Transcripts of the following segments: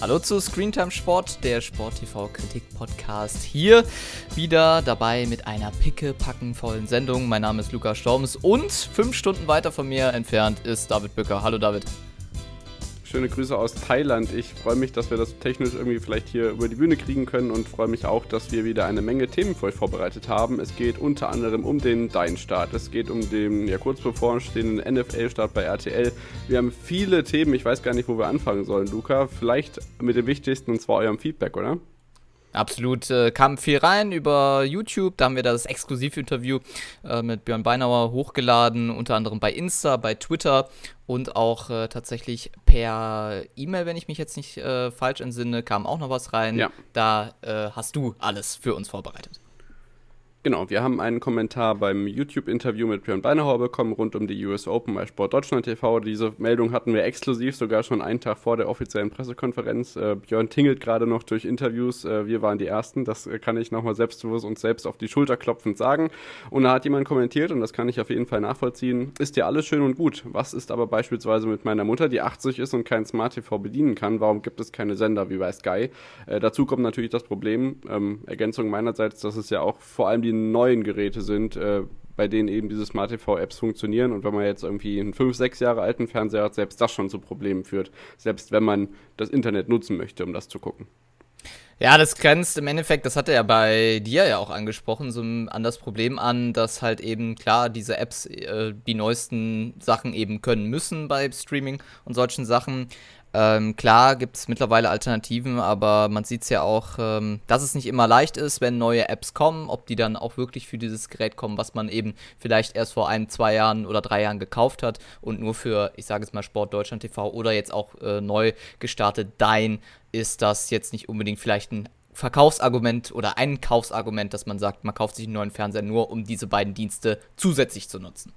Hallo zu Screentime Sport, der Sport TV Kritik Podcast. Hier wieder dabei mit einer pickepackenvollen Sendung. Mein Name ist Lukas Storms und fünf Stunden weiter von mir entfernt ist David Bücker. Hallo David. Schöne Grüße aus Thailand. Ich freue mich, dass wir das technisch irgendwie vielleicht hier über die Bühne kriegen können und freue mich auch, dass wir wieder eine Menge Themen für euch vorbereitet haben. Es geht unter anderem um den Dein-Start. Es geht um den ja kurz bevorstehenden NFL-Start bei RTL. Wir haben viele Themen. Ich weiß gar nicht, wo wir anfangen sollen, Luca. Vielleicht mit dem wichtigsten und zwar eurem Feedback, oder? Absolut, äh, kam viel rein über YouTube. Da haben wir das Exklusivinterview äh, mit Björn Beinauer hochgeladen, unter anderem bei Insta, bei Twitter und auch äh, tatsächlich per E-Mail, wenn ich mich jetzt nicht äh, falsch entsinne, kam auch noch was rein. Ja. Da äh, hast du alles für uns vorbereitet. Genau, wir haben einen Kommentar beim YouTube-Interview mit Björn Beinauer bekommen rund um die US Open bei Sport Deutschland TV. Diese Meldung hatten wir exklusiv sogar schon einen Tag vor der offiziellen Pressekonferenz. Äh, Björn tingelt gerade noch durch Interviews. Äh, wir waren die Ersten. Das äh, kann ich nochmal selbstbewusst und selbst auf die Schulter klopfend sagen. Und da hat jemand kommentiert, und das kann ich auf jeden Fall nachvollziehen, ist ja alles schön und gut. Was ist aber beispielsweise mit meiner Mutter, die 80 ist und kein Smart TV bedienen kann? Warum gibt es keine Sender wie bei Sky? Äh, dazu kommt natürlich das Problem, ähm, Ergänzung meinerseits, dass es ja auch vor allem die neuen Geräte sind, äh, bei denen eben diese Smart TV-Apps funktionieren. Und wenn man jetzt irgendwie einen 5, 6 Jahre alten Fernseher hat, selbst das schon zu Problemen führt. Selbst wenn man das Internet nutzen möchte, um das zu gucken. Ja, das grenzt im Endeffekt, das hat er ja bei dir ja auch angesprochen, so an das Problem an, dass halt eben klar diese Apps äh, die neuesten Sachen eben können müssen bei Streaming und solchen Sachen. Ähm, klar gibt es mittlerweile Alternativen, aber man sieht es ja auch, ähm, dass es nicht immer leicht ist, wenn neue Apps kommen, ob die dann auch wirklich für dieses Gerät kommen, was man eben vielleicht erst vor ein, zwei Jahren oder drei Jahren gekauft hat und nur für, ich sage es mal, Sport Deutschland TV oder jetzt auch äh, neu gestartet Dein ist das jetzt nicht unbedingt vielleicht ein Verkaufsargument oder ein Kaufsargument, dass man sagt, man kauft sich einen neuen Fernseher nur, um diese beiden Dienste zusätzlich zu nutzen.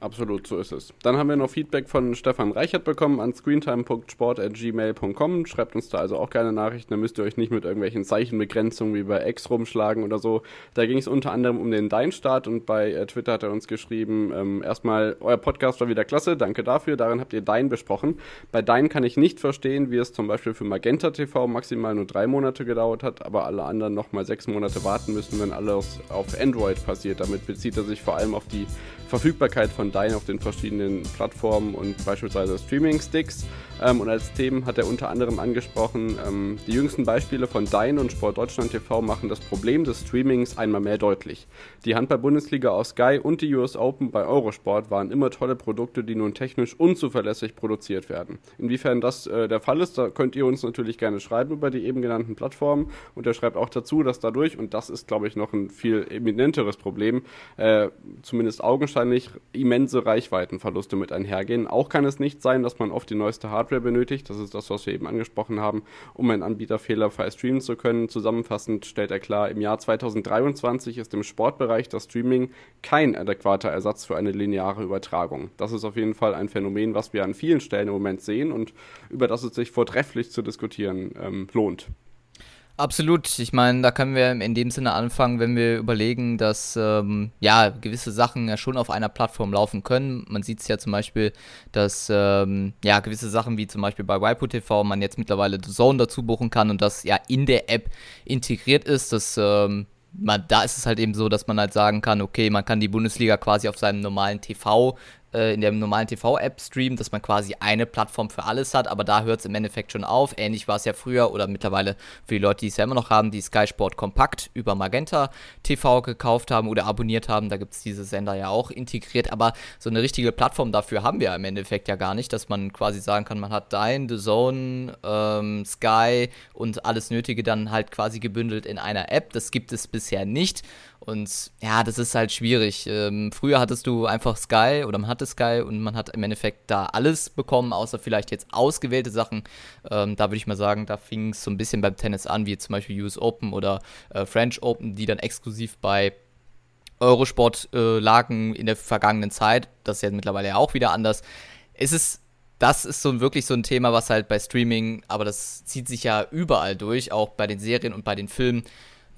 Absolut, so ist es. Dann haben wir noch Feedback von Stefan Reichert bekommen an screentime.sport.gmail.com. Schreibt uns da also auch gerne Nachrichten, da müsst ihr euch nicht mit irgendwelchen Zeichenbegrenzungen wie bei X rumschlagen oder so. Da ging es unter anderem um den Dein-Start und bei äh, Twitter hat er uns geschrieben, ähm, erstmal, euer Podcast war wieder klasse, danke dafür, darin habt ihr Dein besprochen. Bei Dein kann ich nicht verstehen, wie es zum Beispiel für Magenta TV maximal nur drei Monate gedauert hat, aber alle anderen nochmal sechs Monate warten müssen, wenn alles auf Android passiert. Damit bezieht er sich vor allem auf die Verfügbarkeit von Dyn auf den verschiedenen Plattformen und beispielsweise Streaming-Sticks. Ähm, und als Themen hat er unter anderem angesprochen, ähm, die jüngsten Beispiele von Dyn und Sport Deutschland TV machen das Problem des Streamings einmal mehr deutlich. Die Handball-Bundesliga aus Sky und die US Open bei Eurosport waren immer tolle Produkte, die nun technisch unzuverlässig produziert werden. Inwiefern das äh, der Fall ist, da könnt ihr uns natürlich gerne schreiben über die eben genannten Plattformen. Und er schreibt auch dazu, dass dadurch, und das ist glaube ich noch ein viel eminenteres Problem, äh, zumindest augenscheinlich immense Reichweitenverluste mit einhergehen. Auch kann es nicht sein, dass man oft die neueste Hardware Hardware benötigt. Das ist das, was wir eben angesprochen haben, um einen Anbieter fehlerfrei streamen zu können. Zusammenfassend stellt er klar, im Jahr 2023 ist im Sportbereich das Streaming kein adäquater Ersatz für eine lineare Übertragung. Das ist auf jeden Fall ein Phänomen, was wir an vielen Stellen im Moment sehen und über das es sich vortrefflich zu diskutieren ähm, lohnt. Absolut. Ich meine, da können wir in dem Sinne anfangen, wenn wir überlegen, dass ähm, ja gewisse Sachen ja schon auf einer Plattform laufen können. Man sieht es ja zum Beispiel, dass ähm, ja gewisse Sachen wie zum Beispiel bei Waipu TV man jetzt mittlerweile The Zone dazu buchen kann und das ja in der App integriert ist. Das ähm, man, da ist es halt eben so, dass man halt sagen kann, okay, man kann die Bundesliga quasi auf seinem normalen TV äh, in der normalen TV-App streamt, dass man quasi eine Plattform für alles hat, aber da hört es im Endeffekt schon auf. Ähnlich war es ja früher oder mittlerweile für die Leute, die es ja immer noch haben, die Sky Sport Kompakt über Magenta TV gekauft haben oder abonniert haben. Da gibt es diese Sender ja auch integriert, aber so eine richtige Plattform dafür haben wir im Endeffekt ja gar nicht, dass man quasi sagen kann, man hat Dein, The Zone, ähm, Sky und alles Nötige dann halt quasi gebündelt in einer App. Das gibt es bisher nicht. Und ja, das ist halt schwierig. Ähm, früher hattest du einfach Sky oder man hatte Sky und man hat im Endeffekt da alles bekommen, außer vielleicht jetzt ausgewählte Sachen. Ähm, da würde ich mal sagen, da fing es so ein bisschen beim Tennis an, wie zum Beispiel US Open oder äh, French Open, die dann exklusiv bei Eurosport äh, lagen in der vergangenen Zeit. Das ist ja mittlerweile ja auch wieder anders. Es ist das ist so wirklich so ein Thema, was halt bei Streaming, aber das zieht sich ja überall durch, auch bei den Serien und bei den Filmen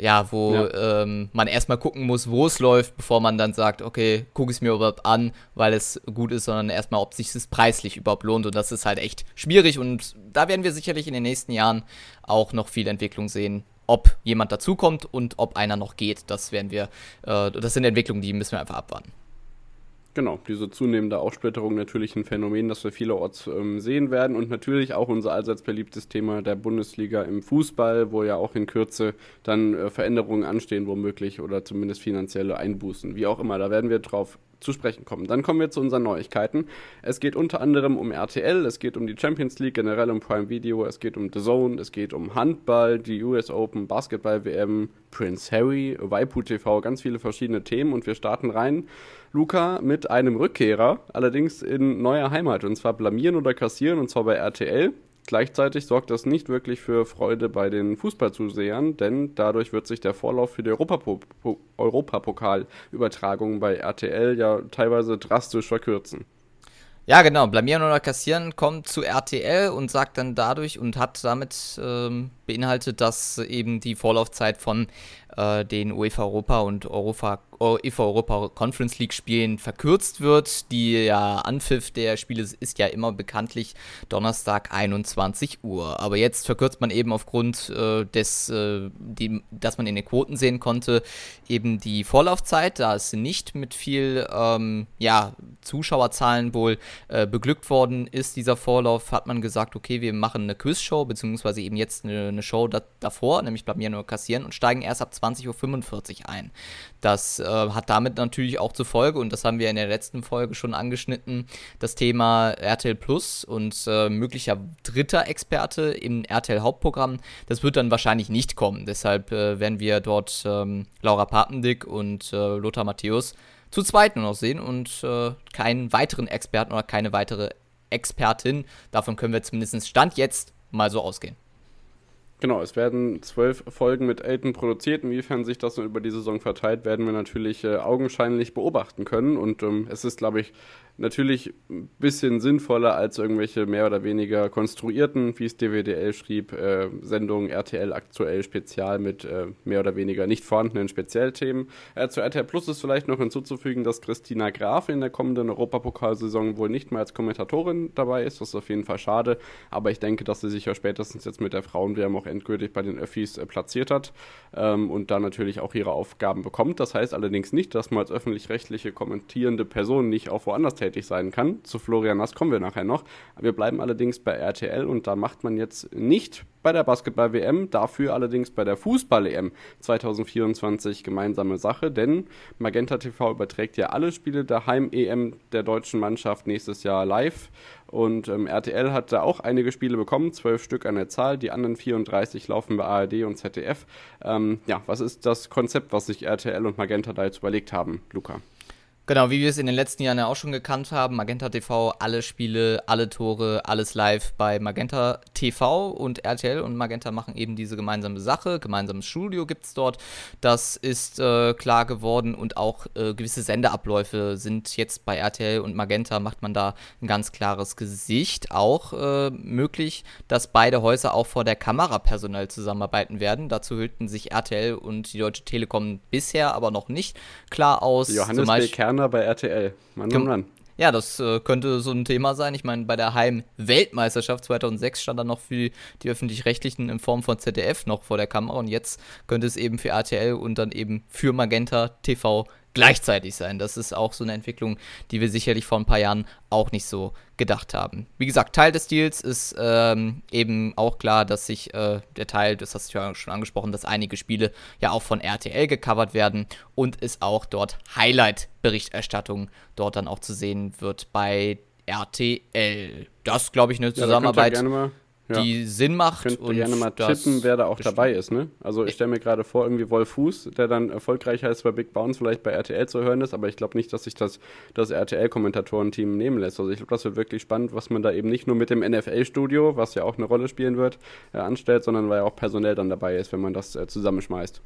ja, wo ja. Ähm, man erstmal gucken muss, wo es läuft, bevor man dann sagt, okay, gucke es mir überhaupt an, weil es gut ist, sondern erstmal, ob sich das preislich überhaupt lohnt. Und das ist halt echt schwierig. Und da werden wir sicherlich in den nächsten Jahren auch noch viel Entwicklung sehen. Ob jemand dazukommt und ob einer noch geht, das werden wir, äh, das sind Entwicklungen, die müssen wir einfach abwarten. Genau, diese zunehmende Aufsplitterung natürlich ein Phänomen, das wir vielerorts ähm, sehen werden und natürlich auch unser allseits beliebtes Thema der Bundesliga im Fußball, wo ja auch in Kürze dann äh, Veränderungen anstehen, womöglich oder zumindest finanzielle Einbußen, wie auch immer. Da werden wir drauf zu sprechen kommen. Dann kommen wir zu unseren Neuigkeiten. Es geht unter anderem um RTL, es geht um die Champions League, generell um Prime Video, es geht um The Zone, es geht um Handball, die US Open, Basketball WM, Prince Harry, Waipu TV, ganz viele verschiedene Themen und wir starten rein Luca mit einem Rückkehrer, allerdings in neuer Heimat, und zwar blamieren oder kassieren, und zwar bei RTL. Gleichzeitig sorgt das nicht wirklich für Freude bei den Fußballzusehern, denn dadurch wird sich der Vorlauf für die Europapokalübertragungen bei RTL ja teilweise drastisch verkürzen. Ja, genau. Blamieren oder kassieren kommt zu RTL und sagt dann dadurch und hat damit ähm, beinhaltet, dass eben die Vorlaufzeit von äh, den UEFA Europa und Europa, UEFA Europa Conference League Spielen verkürzt wird. Die ja, Anpfiff der Spiele ist ja immer bekanntlich Donnerstag 21 Uhr. Aber jetzt verkürzt man eben aufgrund äh, des, äh, die, dass man in den Quoten sehen konnte, eben die Vorlaufzeit, da es nicht mit viel ähm, ja, Zuschauerzahlen wohl äh, beglückt worden ist, dieser Vorlauf, hat man gesagt, okay, wir machen eine Quizshow, beziehungsweise eben jetzt eine, eine Show da, davor, nämlich blamieren oder kassieren und steigen erst ab 20.45 Uhr ein. Das äh, hat damit natürlich auch zur Folge, und das haben wir in der letzten Folge schon angeschnitten, das Thema RTL Plus und äh, möglicher dritter Experte im RTL Hauptprogramm. Das wird dann wahrscheinlich nicht kommen. Deshalb äh, werden wir dort ähm, Laura Papendick und äh, Lothar Matthäus zu zweit nur noch sehen und äh, keinen weiteren Experten oder keine weitere Expertin. Davon können wir zumindest Stand jetzt mal so ausgehen. Genau, es werden zwölf Folgen mit Elton produziert. Inwiefern sich das über die Saison verteilt, werden wir natürlich äh, augenscheinlich beobachten können. Und ähm, es ist, glaube ich, natürlich ein bisschen sinnvoller als irgendwelche mehr oder weniger konstruierten, wie es DWDL schrieb, äh, Sendungen RTL aktuell spezial mit äh, mehr oder weniger nicht vorhandenen Speziellthemen. Äh, zu RTL Plus ist vielleicht noch hinzuzufügen, dass Christina Graf in der kommenden Europapokalsaison wohl nicht mehr als Kommentatorin dabei ist. Das ist auf jeden Fall schade, aber ich denke, dass sie sich ja spätestens jetzt mit der Frauenwärme auch endgültig bei den Öffis äh, platziert hat ähm, und da natürlich auch ihre Aufgaben bekommt. Das heißt allerdings nicht, dass man als öffentlich-rechtliche kommentierende Person nicht auch woanders tätig tätig sein kann. Zu Florian Nass kommen wir nachher noch. Wir bleiben allerdings bei RTL und da macht man jetzt nicht bei der Basketball-WM, dafür allerdings bei der Fußball-EM 2024 gemeinsame Sache, denn Magenta TV überträgt ja alle Spiele der Heim-EM der deutschen Mannschaft nächstes Jahr live und ähm, RTL hat da auch einige Spiele bekommen, zwölf Stück an der Zahl, die anderen 34 laufen bei ARD und ZDF. Ähm, ja, was ist das Konzept, was sich RTL und Magenta da jetzt überlegt haben, Luca? Genau, wie wir es in den letzten Jahren ja auch schon gekannt haben, Magenta TV, alle Spiele, alle Tore, alles live bei Magenta TV und RTL und Magenta machen eben diese gemeinsame Sache. Gemeinsames Studio gibt es dort. Das ist äh, klar geworden und auch äh, gewisse Sendeabläufe sind jetzt bei RTL und Magenta, macht man da ein ganz klares Gesicht. Auch äh, möglich, dass beide Häuser auch vor der Kamera personell zusammenarbeiten werden. Dazu hüllten sich RTL und die Deutsche Telekom bisher aber noch nicht klar aus. Johannes B. Kerner Partner bei RTL. Mann, Mann, Mann. Ja, das äh, könnte so ein Thema sein. Ich meine, bei der Heim-Weltmeisterschaft 2006 stand er noch für die Öffentlich-Rechtlichen in Form von ZDF noch vor der Kamera und jetzt könnte es eben für RTL und dann eben für Magenta TV gleichzeitig sein. Das ist auch so eine Entwicklung, die wir sicherlich vor ein paar Jahren auch nicht so gedacht haben. Wie gesagt, Teil des Deals ist ähm, eben auch klar, dass sich äh, der Teil, das hast du ja schon angesprochen, dass einige Spiele ja auch von RTL gecovert werden und es auch dort Highlight-Berichterstattung dort dann auch zu sehen wird bei RTL. Das, glaube ich, eine Zusammenarbeit. Ja, ja. die Sinn macht. Könnt und gerne mal tippen, wer da auch bestimmt. dabei ist. Ne? Also ich stelle mir gerade vor, irgendwie Wolf Fuß, der dann erfolgreich heißt bei Big Bounce, vielleicht bei RTL zu hören ist, aber ich glaube nicht, dass sich das, das RTL-Kommentatorenteam nehmen lässt. Also ich glaube, das wird wirklich spannend, was man da eben nicht nur mit dem NFL-Studio, was ja auch eine Rolle spielen wird, äh, anstellt, sondern weil ja auch personell dann dabei ist, wenn man das äh, zusammenschmeißt.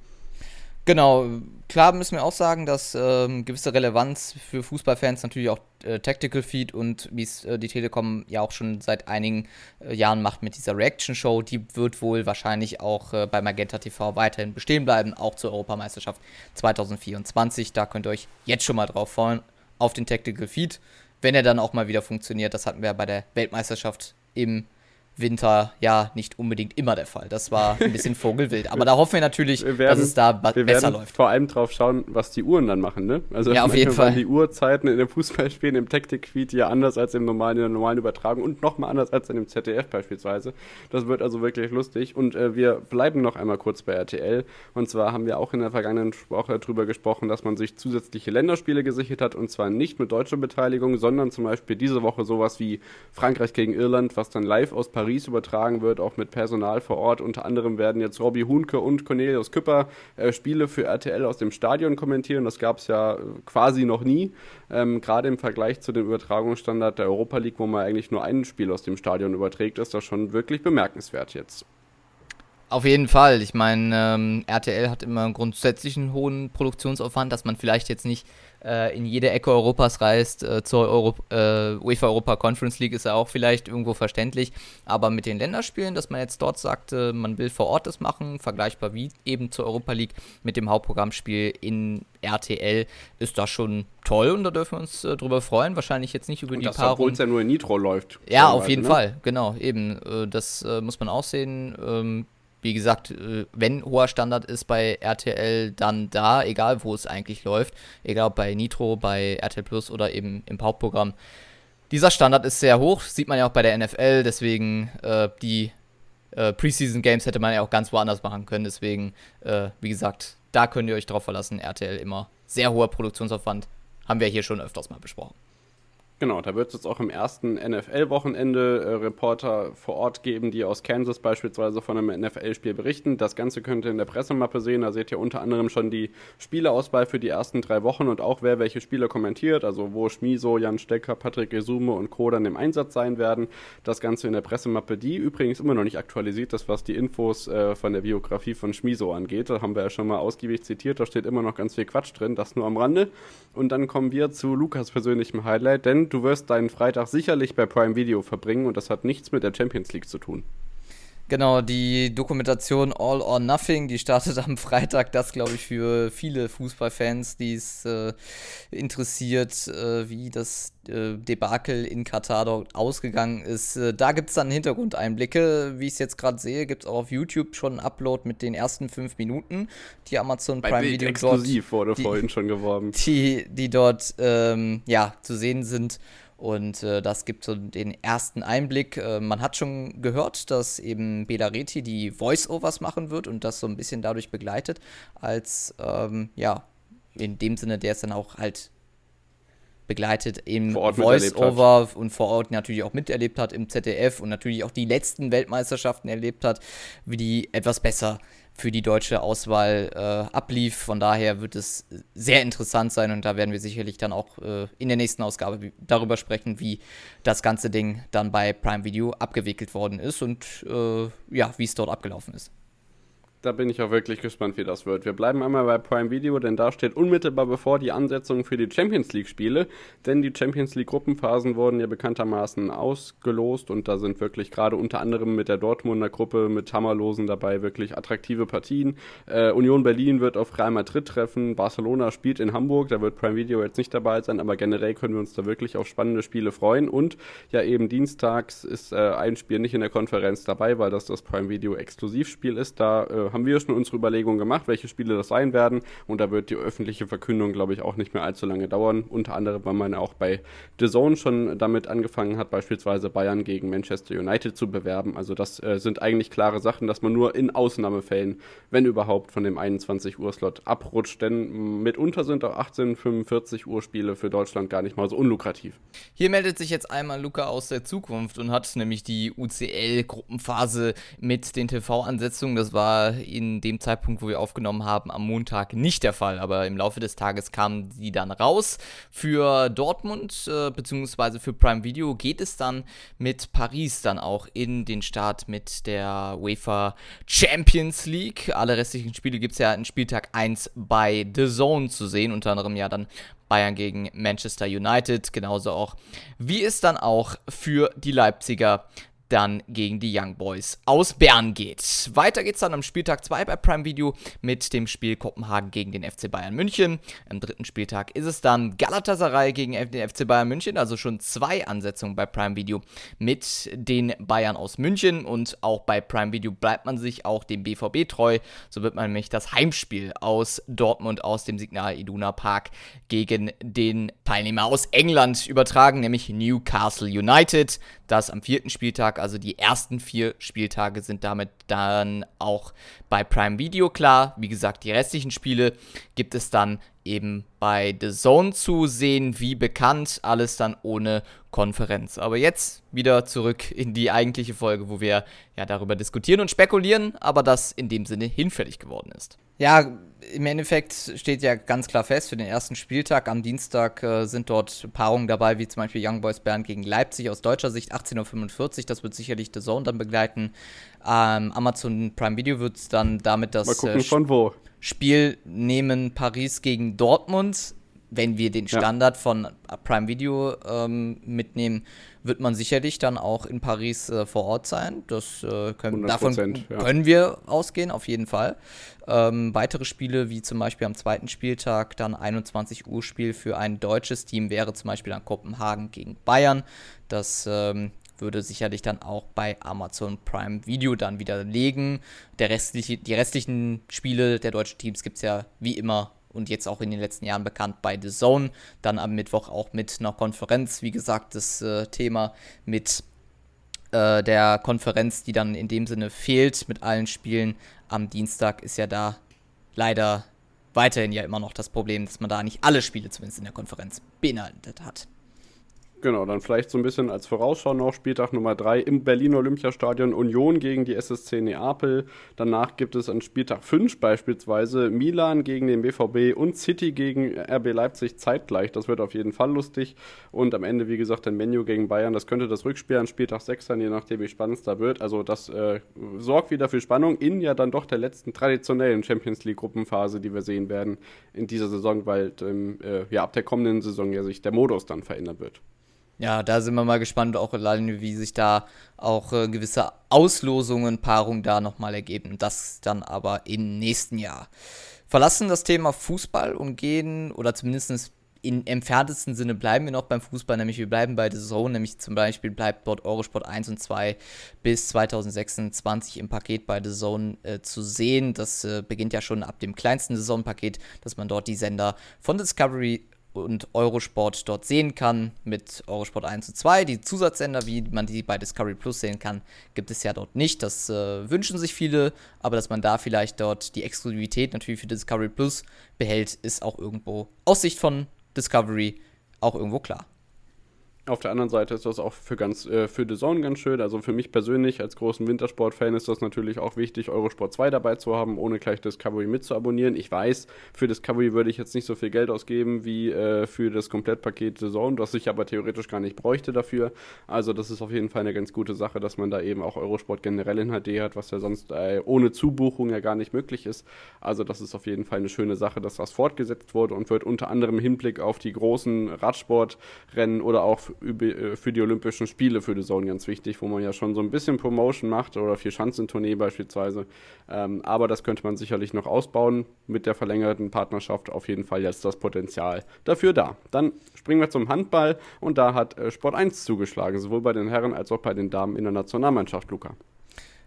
Genau, klar müssen wir auch sagen, dass ähm, gewisse Relevanz für Fußballfans natürlich auch äh, Tactical Feed und wie es äh, die Telekom ja auch schon seit einigen äh, Jahren macht mit dieser Reaction Show, die wird wohl wahrscheinlich auch äh, bei Magenta TV weiterhin bestehen bleiben, auch zur Europameisterschaft 2024. Da könnt ihr euch jetzt schon mal drauf freuen auf den Tactical Feed, wenn er dann auch mal wieder funktioniert. Das hatten wir bei der Weltmeisterschaft im Winter ja nicht unbedingt immer der Fall. Das war ein bisschen vogelwild. Aber da hoffen wir natürlich, wir werden, dass es da besser läuft. Vor allem drauf schauen, was die Uhren dann machen, ne? Also ja, auf jeden Fall. Die Uhrzeiten in den Fußballspielen im Tactic-Feed ja anders als im normalen, in der normalen Übertragung und nochmal anders als in dem ZDF beispielsweise. Das wird also wirklich lustig. Und äh, wir bleiben noch einmal kurz bei RTL. Und zwar haben wir auch in der vergangenen Woche darüber gesprochen, dass man sich zusätzliche Länderspiele gesichert hat. Und zwar nicht mit deutscher Beteiligung, sondern zum Beispiel diese Woche sowas wie Frankreich gegen Irland, was dann live aus Paris Paris übertragen wird, auch mit Personal vor Ort. Unter anderem werden jetzt Robbie Hunke und Cornelius Küpper äh, Spiele für RTL aus dem Stadion kommentieren. Das gab es ja äh, quasi noch nie. Ähm, Gerade im Vergleich zu dem Übertragungsstandard der Europa League, wo man eigentlich nur ein Spiel aus dem Stadion überträgt, ist das schon wirklich bemerkenswert jetzt. Auf jeden Fall. Ich meine, ähm, RTL hat immer einen grundsätzlichen hohen Produktionsaufwand, dass man vielleicht jetzt nicht äh, in jede Ecke Europas reist. Äh, zur Euro äh, UEFA Europa Conference League ist ja auch vielleicht irgendwo verständlich. Aber mit den Länderspielen, dass man jetzt dort sagt, man will vor Ort das machen, vergleichbar wie eben zur Europa League mit dem Hauptprogrammspiel in RTL, ist das schon toll und da dürfen wir uns äh, drüber freuen. Wahrscheinlich jetzt nicht über und die das, Paarung. Obwohl es ja nur in Nitro läuft. Ja, auf jeden ne? Fall, genau, eben. Äh, das äh, muss man auch sehen. Ähm, wie gesagt, äh, wenn hoher Standard ist bei RTL, dann da, egal wo es eigentlich läuft, egal ob bei Nitro, bei RTL Plus oder eben im Hauptprogramm. Dieser Standard ist sehr hoch, sieht man ja auch bei der NFL, deswegen äh, die äh, Preseason Games hätte man ja auch ganz woanders machen können, deswegen, äh, wie gesagt, da könnt ihr euch drauf verlassen, RTL immer sehr hoher Produktionsaufwand, haben wir hier schon öfters mal besprochen. Genau, da wird es jetzt auch im ersten NFL-Wochenende äh, Reporter vor Ort geben, die aus Kansas beispielsweise von einem NFL-Spiel berichten. Das Ganze könnt ihr in der Pressemappe sehen. Da seht ihr unter anderem schon die Spieleauswahl für die ersten drei Wochen und auch wer welche Spiele kommentiert, also wo Schmiso, Jan Stecker, Patrick Esume und Co. dann im Einsatz sein werden. Das Ganze in der Pressemappe, die übrigens immer noch nicht aktualisiert ist, was die Infos äh, von der Biografie von Schmiso angeht. Da haben wir ja schon mal ausgiebig zitiert, da steht immer noch ganz viel Quatsch drin, das nur am Rande. Und dann kommen wir zu Lukas persönlichem Highlight, denn du wirst deinen Freitag sicherlich bei Prime Video verbringen und das hat nichts mit der Champions League zu tun. Genau, die Dokumentation All or Nothing, die startet am Freitag. Das, glaube ich, für viele Fußballfans, die es äh, interessiert, äh, wie das äh, Debakel in Katar dort ausgegangen ist. Äh, da gibt es dann Hintergrundeinblicke. Wie ich es jetzt gerade sehe, gibt es auch auf YouTube schon einen Upload mit den ersten fünf Minuten, die Amazon Bei Prime Bild Video exklusiv dort, wurde die, vorhin schon geworben. Die, die dort ähm, ja, zu sehen sind. Und äh, das gibt so den ersten Einblick. Äh, man hat schon gehört, dass eben Belareti die Voice-Overs machen wird und das so ein bisschen dadurch begleitet, als, ähm, ja, in dem Sinne, der es dann auch halt begleitet im Voice-Over und vor Ort natürlich auch miterlebt hat im ZDF und natürlich auch die letzten Weltmeisterschaften erlebt hat, wie die etwas besser für die deutsche Auswahl äh, ablief. Von daher wird es sehr interessant sein und da werden wir sicherlich dann auch äh, in der nächsten Ausgabe darüber sprechen, wie das ganze Ding dann bei Prime Video abgewickelt worden ist und äh, ja, wie es dort abgelaufen ist da bin ich auch wirklich gespannt, wie das wird. Wir bleiben einmal bei Prime Video, denn da steht unmittelbar bevor die Ansetzung für die Champions League Spiele, denn die Champions League Gruppenphasen wurden ja bekanntermaßen ausgelost und da sind wirklich gerade unter anderem mit der Dortmunder Gruppe mit Hammerlosen dabei wirklich attraktive Partien. Äh, Union Berlin wird auf Real Madrid treffen, Barcelona spielt in Hamburg, da wird Prime Video jetzt nicht dabei sein, aber generell können wir uns da wirklich auf spannende Spiele freuen. Und ja eben dienstags ist äh, ein Spiel nicht in der Konferenz dabei, weil das das Prime Video Exklusivspiel ist, da äh, haben wir schon unsere Überlegungen gemacht, welche Spiele das sein werden. Und da wird die öffentliche Verkündung, glaube ich, auch nicht mehr allzu lange dauern. Unter anderem, weil man auch bei The Zone schon damit angefangen hat, beispielsweise Bayern gegen Manchester United zu bewerben. Also das äh, sind eigentlich klare Sachen, dass man nur in Ausnahmefällen, wenn überhaupt, von dem 21 Uhr Slot abrutscht. Denn mitunter sind auch 18, 45 Uhr Spiele für Deutschland gar nicht mal so unlukrativ. Hier meldet sich jetzt einmal Luca aus der Zukunft und hat nämlich die UCL-Gruppenphase mit den TV-Ansetzungen. Das war in dem Zeitpunkt, wo wir aufgenommen haben, am Montag nicht der Fall. Aber im Laufe des Tages kamen sie dann raus. Für Dortmund äh, bzw. für Prime Video geht es dann mit Paris dann auch in den Start mit der UEFA Champions League. Alle restlichen Spiele gibt es ja in Spieltag 1 bei The Zone zu sehen. Unter anderem ja dann Bayern gegen Manchester United, genauso auch wie es dann auch für die Leipziger dann gegen die Young Boys aus Bern geht. Weiter geht's dann am Spieltag 2 bei Prime Video mit dem Spiel Kopenhagen gegen den FC Bayern München. Am dritten Spieltag ist es dann Galatasaray gegen den FC Bayern München, also schon zwei Ansetzungen bei Prime Video mit den Bayern aus München und auch bei Prime Video bleibt man sich auch dem BVB treu. So wird man nämlich das Heimspiel aus Dortmund aus dem Signal Iduna Park gegen den Teilnehmer aus England übertragen, nämlich Newcastle United. Das am vierten Spieltag also die ersten vier Spieltage sind damit dann auch bei Prime Video klar. Wie gesagt, die restlichen Spiele gibt es dann eben bei The Zone zu sehen, wie bekannt, alles dann ohne Konferenz. Aber jetzt wieder zurück in die eigentliche Folge, wo wir ja darüber diskutieren und spekulieren, aber das in dem Sinne hinfällig geworden ist. Ja, im Endeffekt steht ja ganz klar fest, für den ersten Spieltag am Dienstag äh, sind dort Paarungen dabei, wie zum Beispiel Young Boys Bern gegen Leipzig aus deutscher Sicht 18.45 Uhr. Das wird sicherlich The Zone dann begleiten. Ähm, Amazon Prime Video wird es dann damit das gucken, äh, Spiel nehmen, Paris gegen Dortmund. Wenn wir den Standard ja. von Prime Video ähm, mitnehmen, wird man sicherlich dann auch in Paris äh, vor Ort sein. Das, äh, können, davon ja. können wir ausgehen, auf jeden Fall. Ähm, weitere Spiele, wie zum Beispiel am zweiten Spieltag, dann 21 Uhr Spiel für ein deutsches Team, wäre zum Beispiel dann Kopenhagen gegen Bayern. Das ähm, würde sicherlich dann auch bei Amazon Prime Video dann widerlegen. Der restliche, die restlichen Spiele der deutschen Teams gibt es ja wie immer und jetzt auch in den letzten Jahren bekannt bei The Zone. Dann am Mittwoch auch mit einer Konferenz, wie gesagt, das äh, Thema mit äh, der Konferenz, die dann in dem Sinne fehlt mit allen Spielen am Dienstag, ist ja da leider weiterhin ja immer noch das Problem, dass man da nicht alle Spiele zumindest in der Konferenz beinhaltet hat. Genau, dann vielleicht so ein bisschen als Vorausschau noch Spieltag Nummer 3 im Berliner Olympiastadion Union gegen die SSC Neapel. Danach gibt es an Spieltag 5 beispielsweise Milan gegen den BVB und City gegen RB Leipzig zeitgleich. Das wird auf jeden Fall lustig. Und am Ende, wie gesagt, ein Menu gegen Bayern. Das könnte das Rückspiel an Spieltag 6 sein, je nachdem, wie spannend es da wird. Also das äh, sorgt wieder für Spannung in ja dann doch der letzten traditionellen Champions League Gruppenphase, die wir sehen werden in dieser Saison, weil ähm, äh, ja ab der kommenden Saison ja sich der Modus dann verändern wird. Ja, da sind wir mal gespannt, auch alleine, wie sich da auch äh, gewisse Auslosungen, Paarungen da nochmal ergeben. Das dann aber im nächsten Jahr. Verlassen das Thema Fußball und gehen, oder zumindest in entferntesten Sinne bleiben wir noch beim Fußball, nämlich wir bleiben bei The Zone, nämlich zum Beispiel bleibt dort Eurosport 1 und 2 bis 2026 im Paket bei The Zone äh, zu sehen. Das äh, beginnt ja schon ab dem kleinsten Saisonpaket, dass man dort die Sender von Discovery und Eurosport dort sehen kann mit Eurosport 1 und 2. Die Zusatzsender, wie man die bei Discovery Plus sehen kann, gibt es ja dort nicht. Das äh, wünschen sich viele, aber dass man da vielleicht dort die Exklusivität natürlich für Discovery Plus behält, ist auch irgendwo aus Sicht von Discovery auch irgendwo klar. Auf der anderen Seite ist das auch für, ganz, äh, für The Zone ganz schön. Also für mich persönlich als großen Wintersport-Fan ist das natürlich auch wichtig, Eurosport 2 dabei zu haben, ohne gleich Discovery mitzuabonnieren. Ich weiß, für Discovery würde ich jetzt nicht so viel Geld ausgeben wie äh, für das Komplettpaket The Zone, das ich aber theoretisch gar nicht bräuchte dafür. Also das ist auf jeden Fall eine ganz gute Sache, dass man da eben auch Eurosport generell in HD hat, was ja sonst äh, ohne Zubuchung ja gar nicht möglich ist. Also das ist auf jeden Fall eine schöne Sache, dass das fortgesetzt wurde und wird unter anderem im Hinblick auf die großen Radsportrennen oder auch für die Olympischen Spiele für die Zone ganz wichtig, wo man ja schon so ein bisschen Promotion macht oder vier Schanzentournee beispielsweise. Ähm, aber das könnte man sicherlich noch ausbauen. Mit der verlängerten Partnerschaft auf jeden Fall jetzt das Potenzial dafür da. Dann springen wir zum Handball und da hat äh, Sport 1 zugeschlagen, sowohl bei den Herren als auch bei den Damen in der Nationalmannschaft, Luca.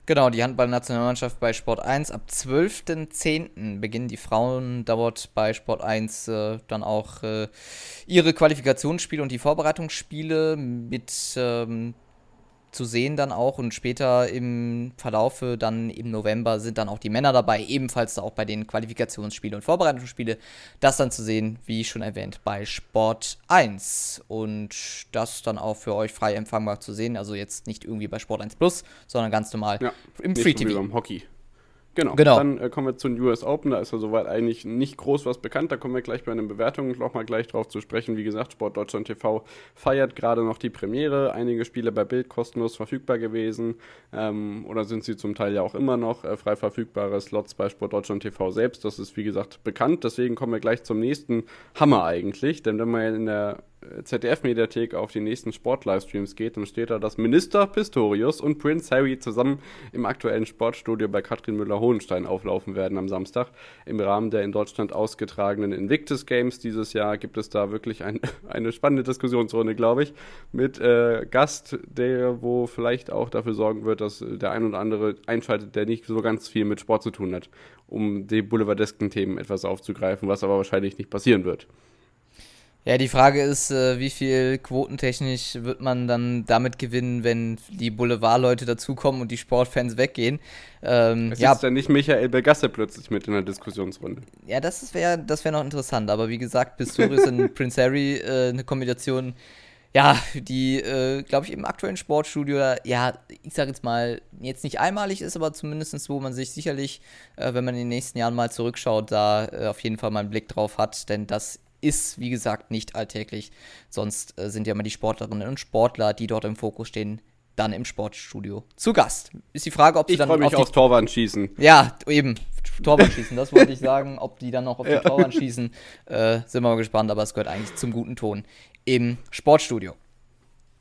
Genau, die Handballnationalmannschaft bei Sport 1. Ab 12.10. beginnen die Frauen dort bei Sport 1 äh, dann auch äh, ihre Qualifikationsspiele und die Vorbereitungsspiele mit ähm, zu sehen dann auch und später im Verlaufe dann im November sind dann auch die Männer dabei, ebenfalls auch bei den Qualifikationsspielen und Vorbereitungsspiele. Das dann zu sehen, wie schon erwähnt, bei Sport 1 und das dann auch für euch frei empfangbar zu sehen, also jetzt nicht irgendwie bei Sport 1 Plus, sondern ganz normal ja, im Free TV. Beim Hockey. Genau. genau. Dann äh, kommen wir zu den US Open. Da ist ja soweit eigentlich nicht groß was bekannt. Da kommen wir gleich bei den Bewertungen noch mal gleich drauf zu sprechen. Wie gesagt, Sport Deutschland TV feiert gerade noch die Premiere. Einige Spiele bei Bild kostenlos verfügbar gewesen. Ähm, oder sind sie zum Teil ja auch immer noch äh, frei verfügbare Slots bei Sport Deutschland TV selbst. Das ist, wie gesagt, bekannt. Deswegen kommen wir gleich zum nächsten Hammer eigentlich. Denn wenn man in der ZDF-Mediathek auf die nächsten Sport-Livestreams geht, dann steht da, dass Minister Pistorius und Prince Harry zusammen im aktuellen Sportstudio bei Katrin Müller-Hohenstein auflaufen werden am Samstag. Im Rahmen der in Deutschland ausgetragenen Invictus Games dieses Jahr gibt es da wirklich ein, eine spannende Diskussionsrunde, glaube ich, mit äh, Gast, der wo vielleicht auch dafür sorgen wird, dass der ein oder andere einschaltet, der nicht so ganz viel mit Sport zu tun hat, um die boulevardesken Themen etwas aufzugreifen, was aber wahrscheinlich nicht passieren wird. Ja, die Frage ist, äh, wie viel quotentechnisch wird man dann damit gewinnen, wenn die Boulevardleute dazukommen und die Sportfans weggehen? Ähm, es ja, ist dann nicht Michael Begasse plötzlich mit in der Diskussionsrunde. Ja, das wäre das wär noch interessant. Aber wie gesagt, Pistorius und Prince Harry äh, eine Kombination, ja, die, äh, glaube ich, im aktuellen Sportstudio, ja, ich sage jetzt mal, jetzt nicht einmalig ist, aber zumindest wo man sich sicherlich, äh, wenn man in den nächsten Jahren mal zurückschaut, da äh, auf jeden Fall mal einen Blick drauf hat. Denn das ist, wie gesagt, nicht alltäglich. Sonst äh, sind ja immer die Sportlerinnen und Sportler, die dort im Fokus stehen, dann im Sportstudio zu Gast. Ist die Frage, ob sie ich dann mich auf die aufs Torwand schießen. Ja, eben. Torwand schießen, das wollte ich sagen. Ob die dann noch auf ja. die Torwand schießen, äh, sind wir mal gespannt, aber es gehört eigentlich zum guten Ton im Sportstudio.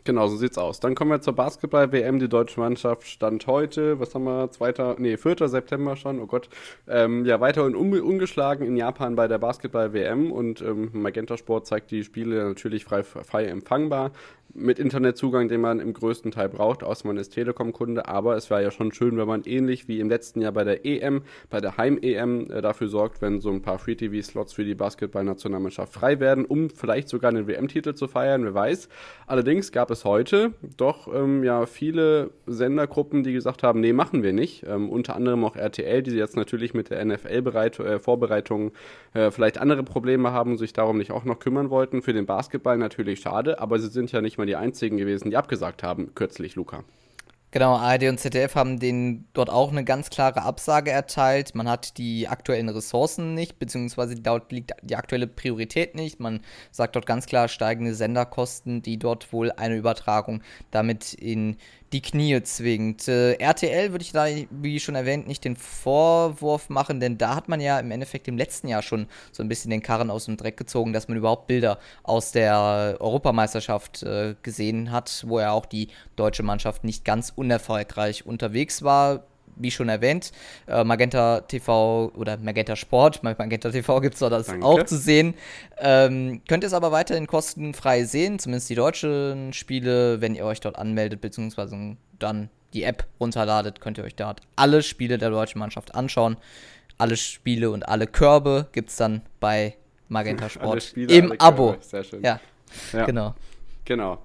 Genau, so sieht's aus. Dann kommen wir zur Basketball-WM. Die deutsche Mannschaft stand heute, was haben wir, 2. nee, 4. September schon, oh Gott, ähm, ja, weiterhin un ungeschlagen in Japan bei der Basketball-WM und ähm, Magenta Sport zeigt die Spiele natürlich frei, frei empfangbar mit Internetzugang, den man im größten Teil braucht, außer man ist Telekom-Kunde. Aber es wäre ja schon schön, wenn man ähnlich wie im letzten Jahr bei der EM, bei der Heim-EM äh, dafür sorgt, wenn so ein paar Free-TV-Slots für die Basketball-Nationalmannschaft frei werden, um vielleicht sogar einen WM-Titel zu feiern, wer weiß. Allerdings gab es heute doch ähm, ja viele Sendergruppen, die gesagt haben, nee, machen wir nicht. Ähm, unter anderem auch RTL, die jetzt natürlich mit der NFL-Vorbereitung äh, äh, vielleicht andere Probleme haben sich darum nicht auch noch kümmern wollten. Für den Basketball natürlich schade, aber sie sind ja nicht mal mal die einzigen gewesen, die abgesagt haben, kürzlich, Luca. Genau, ARD und ZDF haben denen dort auch eine ganz klare Absage erteilt. Man hat die aktuellen Ressourcen nicht, beziehungsweise dort liegt die aktuelle Priorität nicht. Man sagt dort ganz klar steigende Senderkosten, die dort wohl eine Übertragung damit in die Knie zwingt. Äh, RTL würde ich da, wie schon erwähnt, nicht den Vorwurf machen, denn da hat man ja im Endeffekt im letzten Jahr schon so ein bisschen den Karren aus dem Dreck gezogen, dass man überhaupt Bilder aus der Europameisterschaft äh, gesehen hat, wo ja auch die deutsche Mannschaft nicht ganz unerfolgreich unterwegs war wie schon erwähnt, äh, Magenta TV oder Magenta Sport, Magenta TV gibt es das Danke. auch zu sehen. Ähm, könnt ihr es aber weiterhin kostenfrei sehen, zumindest die deutschen Spiele, wenn ihr euch dort anmeldet, beziehungsweise dann die App runterladet, könnt ihr euch dort alle Spiele der deutschen Mannschaft anschauen. Alle Spiele und alle Körbe gibt es dann bei Magenta Sport Spiele, im Abo. Sehr schön. Ja, ja, genau. Genau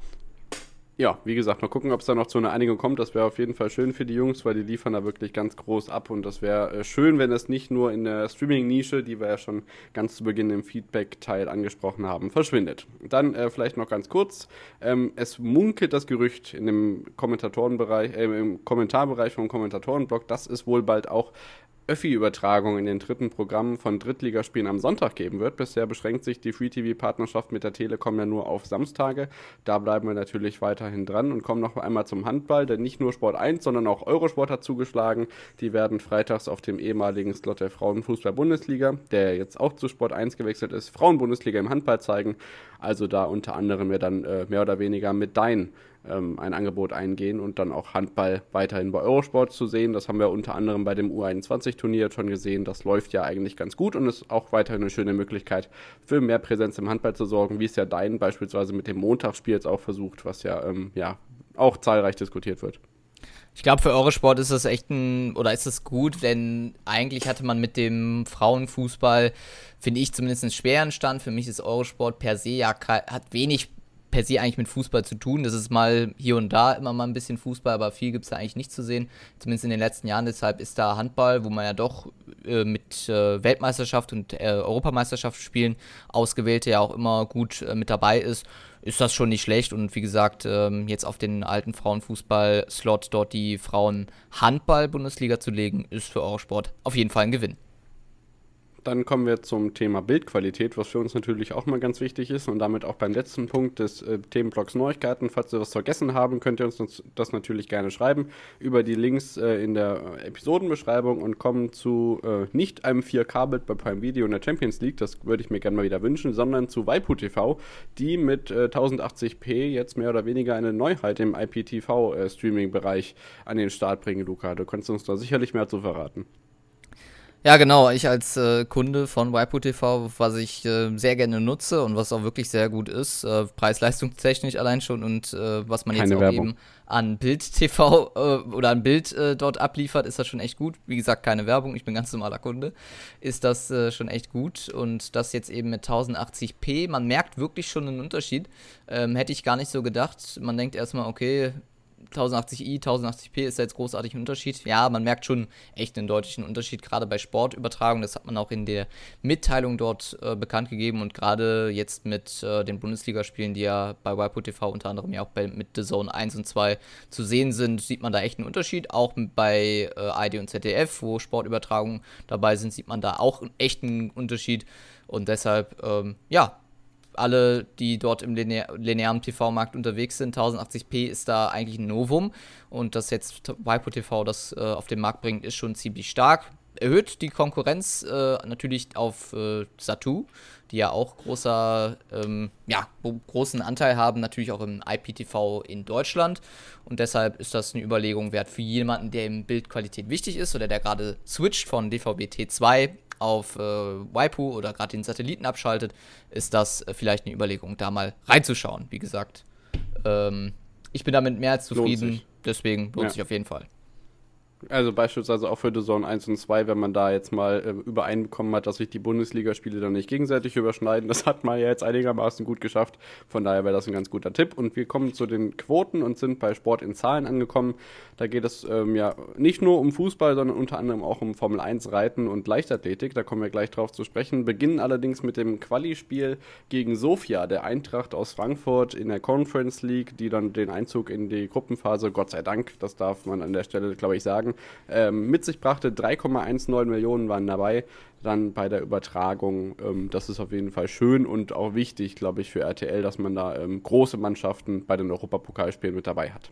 ja, wie gesagt, mal gucken, ob es da noch zu einer Einigung kommt. Das wäre auf jeden Fall schön für die Jungs, weil die liefern da wirklich ganz groß ab und das wäre äh, schön, wenn es nicht nur in der Streaming-Nische, die wir ja schon ganz zu Beginn im Feedback-Teil angesprochen haben, verschwindet. Dann äh, vielleicht noch ganz kurz. Ähm, es munkelt das Gerücht in dem Kommentatorenbereich, äh, im Kommentarbereich vom Kommentatorenblog, dass es wohl bald auch Öffi-Übertragung in den dritten Programmen von Drittligaspielen am Sonntag geben wird. Bisher beschränkt sich die Free-TV-Partnerschaft mit der Telekom ja nur auf Samstage. Da bleiben wir natürlich weiterhin dran und kommen noch einmal zum Handball, denn nicht nur Sport 1, sondern auch Eurosport hat zugeschlagen. Die werden freitags auf dem ehemaligen Slot der Frauenfußball-Bundesliga, der jetzt auch zu Sport 1 gewechselt ist, Frauenbundesliga im Handball zeigen. Also da unter anderem ja dann äh, mehr oder weniger mit Dein ähm, ein Angebot eingehen und dann auch Handball weiterhin bei Eurosport zu sehen. Das haben wir unter anderem bei dem U21-Turnier schon gesehen. Das läuft ja eigentlich ganz gut und ist auch weiterhin eine schöne Möglichkeit für mehr Präsenz im Handball zu sorgen, wie es ja Dein beispielsweise mit dem Montagsspiel jetzt auch versucht, was ja, ähm, ja auch zahlreich diskutiert wird. Ich glaube, für Eurosport ist das echt ein, oder ist es gut, denn eigentlich hatte man mit dem Frauenfußball, finde ich zumindest einen schweren Stand. Für mich ist Eurosport per se ja hat wenig per se eigentlich mit Fußball zu tun. Das ist mal hier und da immer mal ein bisschen Fußball, aber viel gibt es da eigentlich nicht zu sehen. Zumindest in den letzten Jahren. Deshalb ist da Handball, wo man ja doch äh, mit äh, Weltmeisterschaft und äh, Europameisterschaft spielen, Ausgewählte ja auch immer gut äh, mit dabei ist. ist das schon nicht schlecht. Und wie gesagt, ähm, jetzt auf den alten Frauenfußball-Slot dort die Frauen-Handball-Bundesliga zu legen, ist für Eurosport auf jeden Fall ein Gewinn. Dann kommen wir zum Thema Bildqualität, was für uns natürlich auch mal ganz wichtig ist und damit auch beim letzten Punkt des äh, Themenblocks Neuigkeiten. Falls wir was vergessen haben, könnt ihr uns das natürlich gerne schreiben über die Links äh, in der Episodenbeschreibung und kommen zu äh, nicht einem 4K-Bild bei Prime Video in der Champions League, das würde ich mir gerne mal wieder wünschen, sondern zu Waipu TV, die mit 1080p äh, jetzt mehr oder weniger eine Neuheit im IPTV-Streaming-Bereich äh, an den Start bringen, Luca. Du kannst uns da sicherlich mehr zu verraten. Ja, genau. Ich als äh, Kunde von Waipu TV, was ich äh, sehr gerne nutze und was auch wirklich sehr gut ist, äh, preis-leistungstechnisch allein schon und äh, was man Keine jetzt auch Werbung. eben an Bild TV äh, oder an Bild äh, dort abliefert, ist das schon echt gut. Wie gesagt, keine Werbung, ich bin ganz normaler Kunde. Ist das schon echt gut und das jetzt eben mit 1080p, man merkt wirklich schon einen Unterschied. Ähm, hätte ich gar nicht so gedacht. Man denkt erstmal, okay, 1080i, 1080p ist jetzt großartig ein Unterschied. Ja, man merkt schon echt einen deutlichen Unterschied, gerade bei Sportübertragungen. Das hat man auch in der Mitteilung dort äh, bekannt gegeben und gerade jetzt mit äh, den Bundesligaspielen, die ja bei Waipu TV unter anderem ja auch bei, mit The Zone 1 und 2 zu sehen sind, sieht man da echt einen Unterschied. Auch bei äh, ID und ZDF, wo Sportübertragungen dabei sind, sieht man da auch einen echten Unterschied. Und deshalb, ähm, ja, alle, die dort im linear linearen TV-Markt unterwegs sind, 1080p ist da eigentlich ein Novum. Und dass jetzt Waipo TV das äh, auf den Markt bringt, ist schon ziemlich stark. Erhöht die Konkurrenz äh, natürlich auf äh, Satu, die ja auch großer, ähm, ja, großen Anteil haben, natürlich auch im IPTV in Deutschland. Und deshalb ist das eine Überlegung wert für jemanden, der im Bildqualität wichtig ist oder der gerade switcht von DVB-T2 auf äh, Waipu oder gerade den Satelliten abschaltet, ist das äh, vielleicht eine Überlegung, da mal reinzuschauen. Wie gesagt, ähm, ich bin damit mehr als zufrieden, deswegen lohnt ja. sich auf jeden Fall. Also beispielsweise auch für The Zone 1 und 2, wenn man da jetzt mal äh, übereinbekommen hat, dass sich die Bundesligaspiele dann nicht gegenseitig überschneiden. Das hat man ja jetzt einigermaßen gut geschafft. Von daher wäre das ein ganz guter Tipp. Und wir kommen zu den Quoten und sind bei Sport in Zahlen angekommen. Da geht es ähm, ja nicht nur um Fußball, sondern unter anderem auch um Formel 1 Reiten und Leichtathletik. Da kommen wir gleich drauf zu sprechen. Beginnen allerdings mit dem Quali-Spiel gegen Sofia, der Eintracht aus Frankfurt in der Conference League, die dann den Einzug in die Gruppenphase, Gott sei Dank, das darf man an der Stelle, glaube ich, sagen, ähm, mit sich brachte. 3,19 Millionen waren dabei dann bei der Übertragung. Ähm, das ist auf jeden Fall schön und auch wichtig, glaube ich, für RTL, dass man da ähm, große Mannschaften bei den Europapokalspielen mit dabei hat.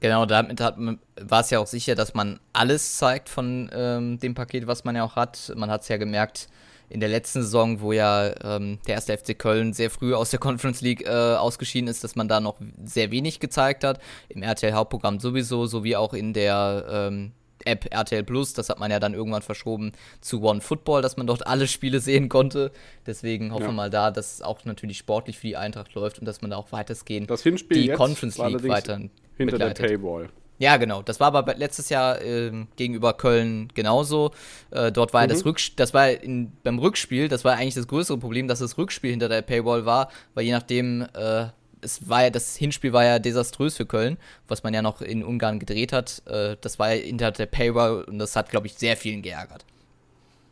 Genau, damit war es ja auch sicher, dass man alles zeigt von ähm, dem Paket, was man ja auch hat. Man hat es ja gemerkt, in der letzten Saison, wo ja ähm, der erste FC Köln sehr früh aus der Conference League äh, ausgeschieden ist, dass man da noch sehr wenig gezeigt hat. Im RTL-Hauptprogramm sowieso, sowie auch in der ähm, App RTL Plus. Das hat man ja dann irgendwann verschoben zu One Football, dass man dort alle Spiele sehen konnte. Deswegen hoffen wir ja. mal da, dass es auch natürlich sportlich für die Eintracht läuft und dass man da auch weitestgehend das Hinspiel die Conference League weiter hinter begleitet. der Paywall. Ja, genau. Das war aber letztes Jahr äh, gegenüber Köln genauso. Äh, dort war mhm. das Rückspiel, das war in, beim Rückspiel, das war eigentlich das größere Problem, dass das Rückspiel hinter der Paywall war, weil je nachdem, äh, es war ja, das Hinspiel war ja desaströs für Köln, was man ja noch in Ungarn gedreht hat. Äh, das war ja hinter der Paywall und das hat, glaube ich, sehr vielen geärgert.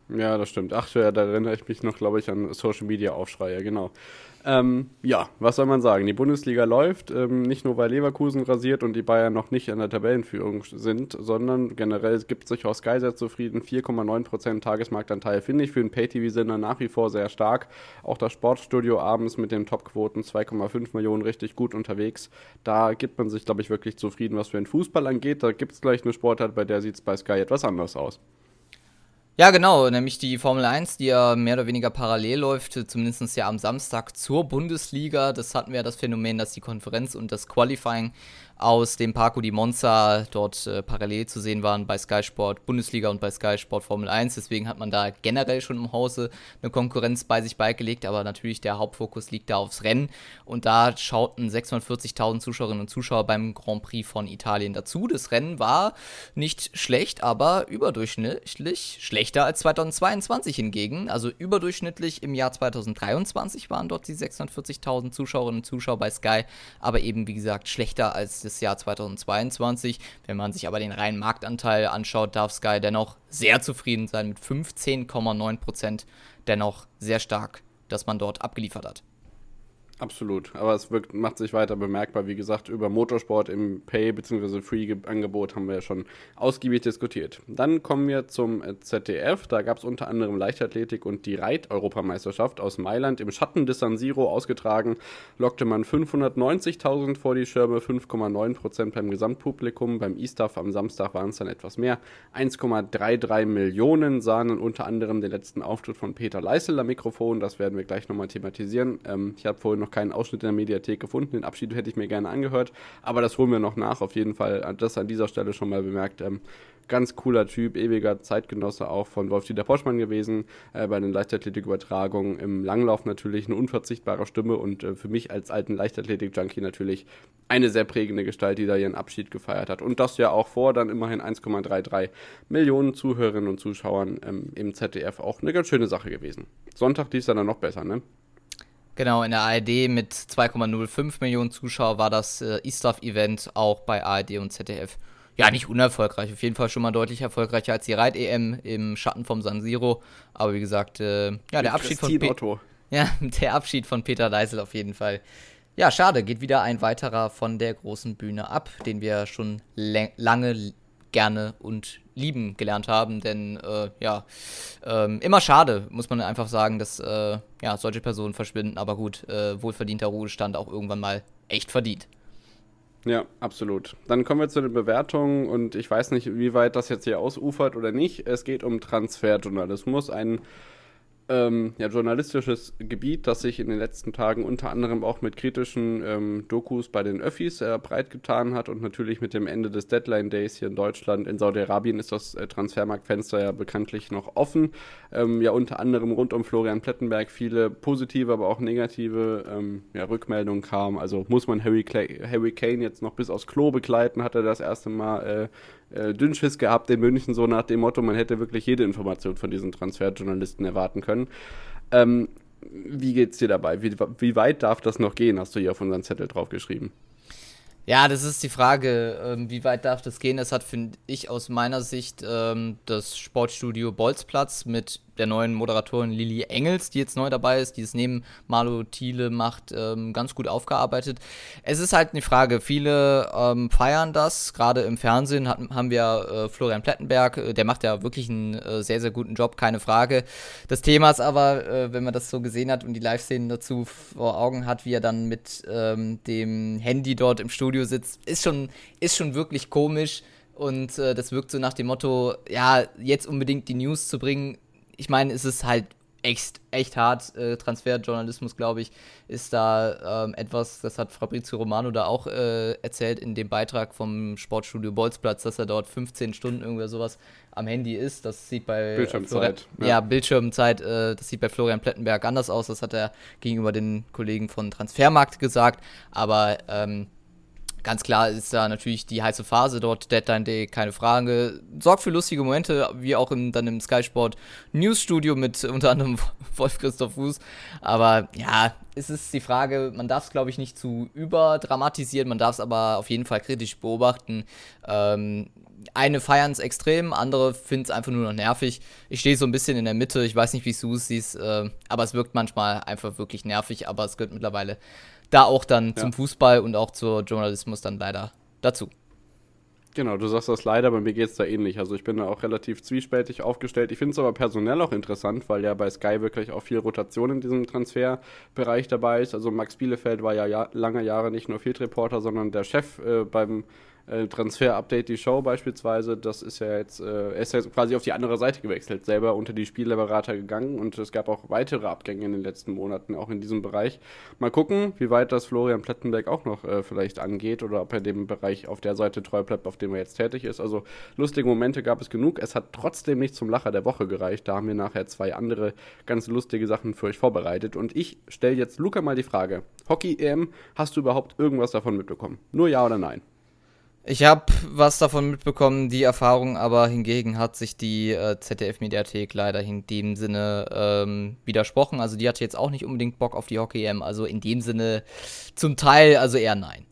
Ja, das stimmt. Ach ja, da erinnere ich mich noch, glaube ich, an Social Media Aufschreie, genau. Ähm, ja, was soll man sagen? Die Bundesliga läuft, ähm, nicht nur weil Leverkusen rasiert und die Bayern noch nicht in der Tabellenführung sind, sondern generell gibt sich auch Sky sehr zufrieden. 4,9% Tagesmarktanteil finde ich für einen Pay-TV-Sender nach wie vor sehr stark. Auch das Sportstudio abends mit den Topquoten 2,5 Millionen richtig gut unterwegs. Da gibt man sich, glaube ich, wirklich zufrieden, was für den Fußball angeht. Da gibt es gleich eine Sportart, bei der sieht es bei Sky etwas anders aus. Ja, genau, nämlich die Formel 1, die ja mehr oder weniger parallel läuft, zumindest ja am Samstag zur Bundesliga. Das hatten wir ja das Phänomen, dass die Konferenz und das Qualifying aus dem Parco di Monza dort äh, parallel zu sehen waren bei Sky Sport Bundesliga und bei Sky Sport Formel 1. Deswegen hat man da generell schon im Hause eine Konkurrenz bei sich beigelegt, aber natürlich der Hauptfokus liegt da aufs Rennen. Und da schauten 640.000 Zuschauerinnen und Zuschauer beim Grand Prix von Italien dazu. Das Rennen war nicht schlecht, aber überdurchschnittlich schlechter als 2022 hingegen. Also überdurchschnittlich im Jahr 2023 waren dort die 640.000 Zuschauerinnen und Zuschauer bei Sky, aber eben wie gesagt schlechter als das Jahr 2022. Wenn man sich aber den reinen Marktanteil anschaut, darf Sky dennoch sehr zufrieden sein mit 15,9 Prozent. Dennoch sehr stark, dass man dort abgeliefert hat. Absolut, aber es wirkt, macht sich weiter bemerkbar. Wie gesagt, über Motorsport im Pay- bzw. Free-Angebot haben wir ja schon ausgiebig diskutiert. Dann kommen wir zum ZDF. Da gab es unter anderem Leichtathletik und die Reit-Europameisterschaft aus Mailand im Schatten des San Siro ausgetragen. Lockte man 590.000 vor die Schirme, 5,9% beim Gesamtpublikum. Beim E-Staff am Samstag waren es dann etwas mehr. 1,33 Millionen sahen unter anderem den letzten Auftritt von Peter Leisel am Mikrofon. Das werden wir gleich nochmal thematisieren. Ähm, ich habe vorhin noch keinen Ausschnitt in der Mediathek gefunden. Den Abschied hätte ich mir gerne angehört, aber das holen wir noch nach. Auf jeden Fall das an dieser Stelle schon mal bemerkt. Ähm, ganz cooler Typ, ewiger Zeitgenosse auch von Wolf-Dieter Poschmann gewesen, äh, bei den Leichtathletik-Übertragungen im Langlauf natürlich eine unverzichtbare Stimme und äh, für mich als alten Leichtathletik-Junkie natürlich eine sehr prägende Gestalt, die da ihren Abschied gefeiert hat. Und das ja auch vor dann immerhin 1,33 Millionen Zuhörerinnen und Zuschauern ähm, im ZDF auch eine ganz schöne Sache gewesen. Sonntag lief es dann noch besser, ne? Genau, in der ARD mit 2,05 Millionen Zuschauer war das äh, E-Stuff-Event auch bei ARD und ZDF. Ja, nicht unerfolgreich, auf jeden Fall schon mal deutlich erfolgreicher als die Reit-EM im Schatten vom San Siro. Aber wie gesagt, äh, ja, der Abschied, von Pe ja, der Abschied von Peter Leisel auf jeden Fall. Ja, schade, geht wieder ein weiterer von der großen Bühne ab, den wir schon lange gerne und lieben gelernt haben. Denn äh, ja, ähm, immer schade, muss man einfach sagen, dass äh, ja, solche Personen verschwinden. Aber gut, äh, wohlverdienter Ruhestand auch irgendwann mal echt verdient. Ja, absolut. Dann kommen wir zu den Bewertungen und ich weiß nicht, wie weit das jetzt hier ausufert oder nicht. Es geht um Transferjournalismus, ein ähm, ja, journalistisches Gebiet, das sich in den letzten Tagen unter anderem auch mit kritischen ähm, Dokus bei den Öffis äh, breit getan hat und natürlich mit dem Ende des Deadline Days hier in Deutschland. In Saudi-Arabien ist das äh, Transfermarktfenster ja bekanntlich noch offen. Ähm, ja, unter anderem rund um Florian Plettenberg viele positive, aber auch negative ähm, ja, Rückmeldungen kamen. Also muss man Harry, Harry Kane jetzt noch bis aufs Klo begleiten, hat er das erste Mal äh, äh, Dünnschiss gehabt in München, so nach dem Motto, man hätte wirklich jede Information von diesen Transferjournalisten erwarten können. Ähm, wie geht's dir dabei? Wie, wie weit darf das noch gehen, hast du hier auf unseren Zettel draufgeschrieben? Ja, das ist die Frage, ähm, wie weit darf das gehen? Das hat, finde ich, aus meiner Sicht ähm, das Sportstudio Bolzplatz mit der neuen Moderatorin Lili Engels, die jetzt neu dabei ist, die es neben Marlo Thiele macht, ähm, ganz gut aufgearbeitet. Es ist halt eine Frage, viele ähm, feiern das, gerade im Fernsehen hat, haben wir äh, Florian Plettenberg, äh, der macht ja wirklich einen äh, sehr, sehr guten Job, keine Frage. Das Thema ist aber, äh, wenn man das so gesehen hat und die Live-Szenen dazu vor Augen hat, wie er dann mit ähm, dem Handy dort im Studio sitzt, ist schon, ist schon wirklich komisch. Und äh, das wirkt so nach dem Motto, ja, jetzt unbedingt die News zu bringen, ich meine, es ist halt echt, echt hart. Äh, Transferjournalismus, glaube ich, ist da ähm, etwas, das hat Fabrizio Romano da auch äh, erzählt in dem Beitrag vom Sportstudio Bolzplatz, dass er dort 15 Stunden irgendwer sowas am Handy ist. Das sieht bei Bildschirmzeit. ja. ja, Bildschirmzeit, äh, das sieht bei Florian Plettenberg anders aus. Das hat er gegenüber den Kollegen von Transfermarkt gesagt. Aber ähm, Ganz klar ist da natürlich die heiße Phase dort, Deadline Day, keine Frage. Sorgt für lustige Momente, wie auch im, dann im Sky Sport News Studio mit unter anderem Wolf Christoph Fuß. Aber ja, es ist die Frage, man darf es glaube ich nicht zu überdramatisieren, man darf es aber auf jeden Fall kritisch beobachten. Ähm, eine feiern es extrem, andere finden es einfach nur noch nervig. Ich stehe so ein bisschen in der Mitte, ich weiß nicht, wie du es siehst, äh, aber es wirkt manchmal einfach wirklich nervig, aber es gehört mittlerweile da auch dann ja. zum Fußball und auch zur Journalismus dann leider dazu. Genau, du sagst das leider, bei mir geht es da ähnlich. Also ich bin da auch relativ zwiespältig aufgestellt. Ich finde es aber personell auch interessant, weil ja bei Sky wirklich auch viel Rotation in diesem Transferbereich dabei ist. Also Max Bielefeld war ja, ja lange Jahre nicht nur Field Reporter, sondern der Chef äh, beim äh, Transfer-Update die Show beispielsweise, das ist ja jetzt, äh, er ist ja quasi auf die andere Seite gewechselt, selber unter die Spielerberater gegangen und es gab auch weitere Abgänge in den letzten Monaten, auch in diesem Bereich. Mal gucken, wie weit das Florian Plettenberg auch noch äh, vielleicht angeht oder ob er dem Bereich auf der Seite treu bleibt, auf dem er jetzt tätig ist. Also lustige Momente gab es genug. Es hat trotzdem nicht zum Lacher der Woche gereicht. Da haben wir nachher zwei andere ganz lustige Sachen für euch vorbereitet. Und ich stelle jetzt Luca mal die Frage: Hockey-EM, hast du überhaupt irgendwas davon mitbekommen? Nur ja oder nein? Ich habe was davon mitbekommen, die Erfahrung, aber hingegen hat sich die äh, ZDF-Mediathek leider in dem Sinne ähm, widersprochen. Also die hatte jetzt auch nicht unbedingt Bock auf die Hockey-EM. Also in dem Sinne zum Teil, also eher nein.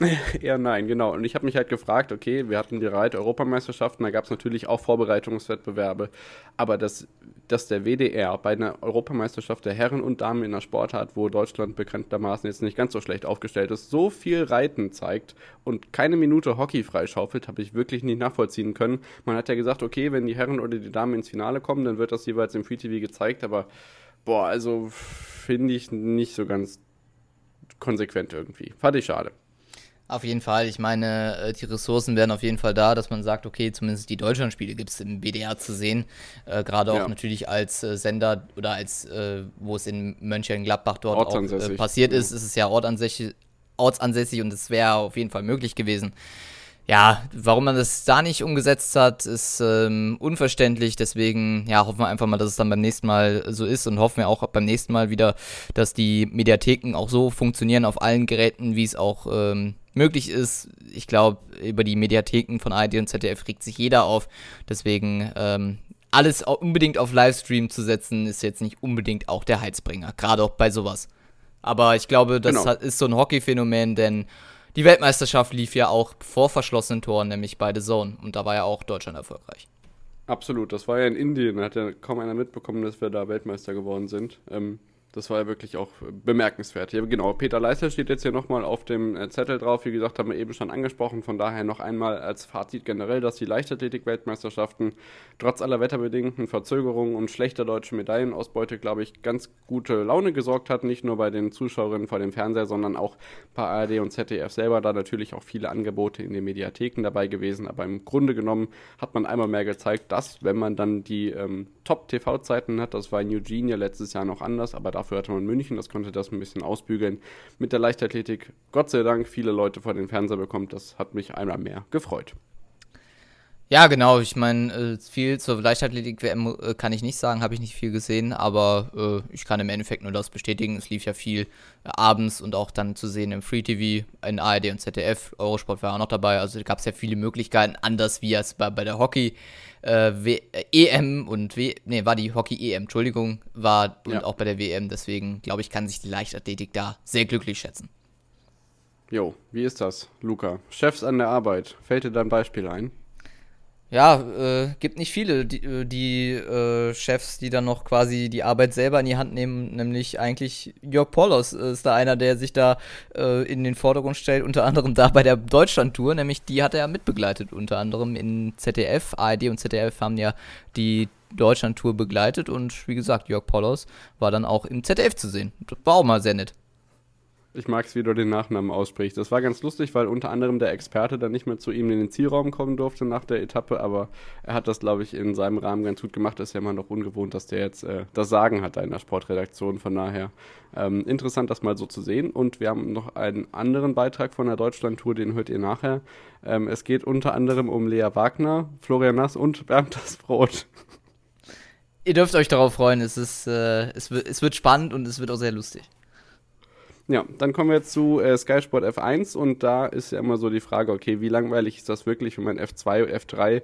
Eher nein, genau. Und ich habe mich halt gefragt, okay, wir hatten die Reit-Europameisterschaften, da gab es natürlich auch Vorbereitungswettbewerbe, aber dass, dass der WDR bei einer Europameisterschaft der Herren und Damen in der Sportart, wo Deutschland bekanntermaßen jetzt nicht ganz so schlecht aufgestellt ist, so viel Reiten zeigt und keine Minute Hockey freischaufelt, habe ich wirklich nicht nachvollziehen können. Man hat ja gesagt, okay, wenn die Herren oder die Damen ins Finale kommen, dann wird das jeweils im Free TV gezeigt, aber boah, also finde ich nicht so ganz konsequent irgendwie. Fand ich schade. Auf jeden Fall. Ich meine, äh, die Ressourcen wären auf jeden Fall da, dass man sagt, okay, zumindest die Deutschlandspiele gibt es im WDR zu sehen. Äh, Gerade auch ja. natürlich als äh, Sender oder als, äh, wo es in Mönchengladbach dort auch äh, passiert ja. ist, ist es ja ortsansässig, ortsansässig und es wäre auf jeden Fall möglich gewesen. Ja, warum man das da nicht umgesetzt hat, ist ähm, unverständlich. Deswegen ja, hoffen wir einfach mal, dass es dann beim nächsten Mal so ist und hoffen wir auch beim nächsten Mal wieder, dass die Mediatheken auch so funktionieren auf allen Geräten, wie es auch ähm, möglich ist. Ich glaube, über die Mediatheken von ARD und ZDF regt sich jeder auf. Deswegen ähm, alles unbedingt auf Livestream zu setzen, ist jetzt nicht unbedingt auch der Heizbringer. Gerade auch bei sowas. Aber ich glaube, das genau. ist so ein Hockey-Phänomen, denn die Weltmeisterschaft lief ja auch vor verschlossenen Toren, nämlich bei The Zone. Und da war ja auch Deutschland erfolgreich. Absolut, das war ja in Indien, da hat ja kaum einer mitbekommen, dass wir da Weltmeister geworden sind. Ähm, das war ja wirklich auch bemerkenswert. Ja, genau, Peter Leister steht jetzt hier nochmal auf dem äh, Zettel drauf. Wie gesagt, haben wir eben schon angesprochen. Von daher noch einmal als Fazit generell, dass die Leichtathletik-Weltmeisterschaften trotz aller wetterbedingten Verzögerungen und schlechter deutscher Medaillenausbeute, glaube ich, ganz gute Laune gesorgt hat. Nicht nur bei den Zuschauerinnen vor dem Fernseher, sondern auch bei ARD und ZDF selber. Da natürlich auch viele Angebote in den Mediatheken dabei gewesen. Aber im Grunde genommen hat man einmal mehr gezeigt, dass, wenn man dann die ähm, Top-TV-Zeiten hat, das war in Eugene ja letztes Jahr noch anders, aber Dafür hatte man München, das konnte das ein bisschen ausbügeln. Mit der Leichtathletik, Gott sei Dank, viele Leute vor den Fernseher bekommt. Das hat mich einmal mehr gefreut. Ja, genau. Ich meine, äh, viel zur Leichtathletik-WM äh, kann ich nicht sagen, habe ich nicht viel gesehen, aber äh, ich kann im Endeffekt nur das bestätigen. Es lief ja viel abends und auch dann zu sehen im Free TV, in ARD und ZDF. Eurosport war auch noch dabei, also gab es ja viele Möglichkeiten, anders wie es bei, bei der Hockey äh, w äh, EM und W, nee, war die Hockey EM, Entschuldigung, war ja. und auch bei der WM. Deswegen glaube ich, kann sich die Leichtathletik da sehr glücklich schätzen. Jo, wie ist das, Luca? Chefs an der Arbeit, fällt dir da ein Beispiel ein? Ja, äh, gibt nicht viele, die, äh, die äh, Chefs, die dann noch quasi die Arbeit selber in die Hand nehmen, nämlich eigentlich Jörg Polos ist da einer, der sich da äh, in den Vordergrund stellt, unter anderem da bei der Deutschland-Tour, nämlich die hat er ja mitbegleitet, unter anderem in ZDF, ARD und ZDF haben ja die Deutschland-Tour begleitet und wie gesagt, Jörg Polos war dann auch im ZDF zu sehen. Das war auch mal sehr nett. Ich mag es, wie du den Nachnamen aussprichst. Das war ganz lustig, weil unter anderem der Experte dann nicht mehr zu ihm in den Zielraum kommen durfte nach der Etappe, aber er hat das, glaube ich, in seinem Rahmen ganz gut gemacht. Das ist ja immer noch ungewohnt, dass der jetzt äh, das Sagen hat da in der Sportredaktion. Von daher ähm, interessant, das mal so zu sehen. Und wir haben noch einen anderen Beitrag von der Deutschland-Tour, den hört ihr nachher. Ähm, es geht unter anderem um Lea Wagner, Florian Nass und Bernd das Brot. Ihr dürft euch darauf freuen. Es, ist, äh, es, es wird spannend und es wird auch sehr lustig. Ja, dann kommen wir zu äh, Sky Sport F1 und da ist ja immer so die Frage, okay, wie langweilig ist das wirklich, wenn man F2, F3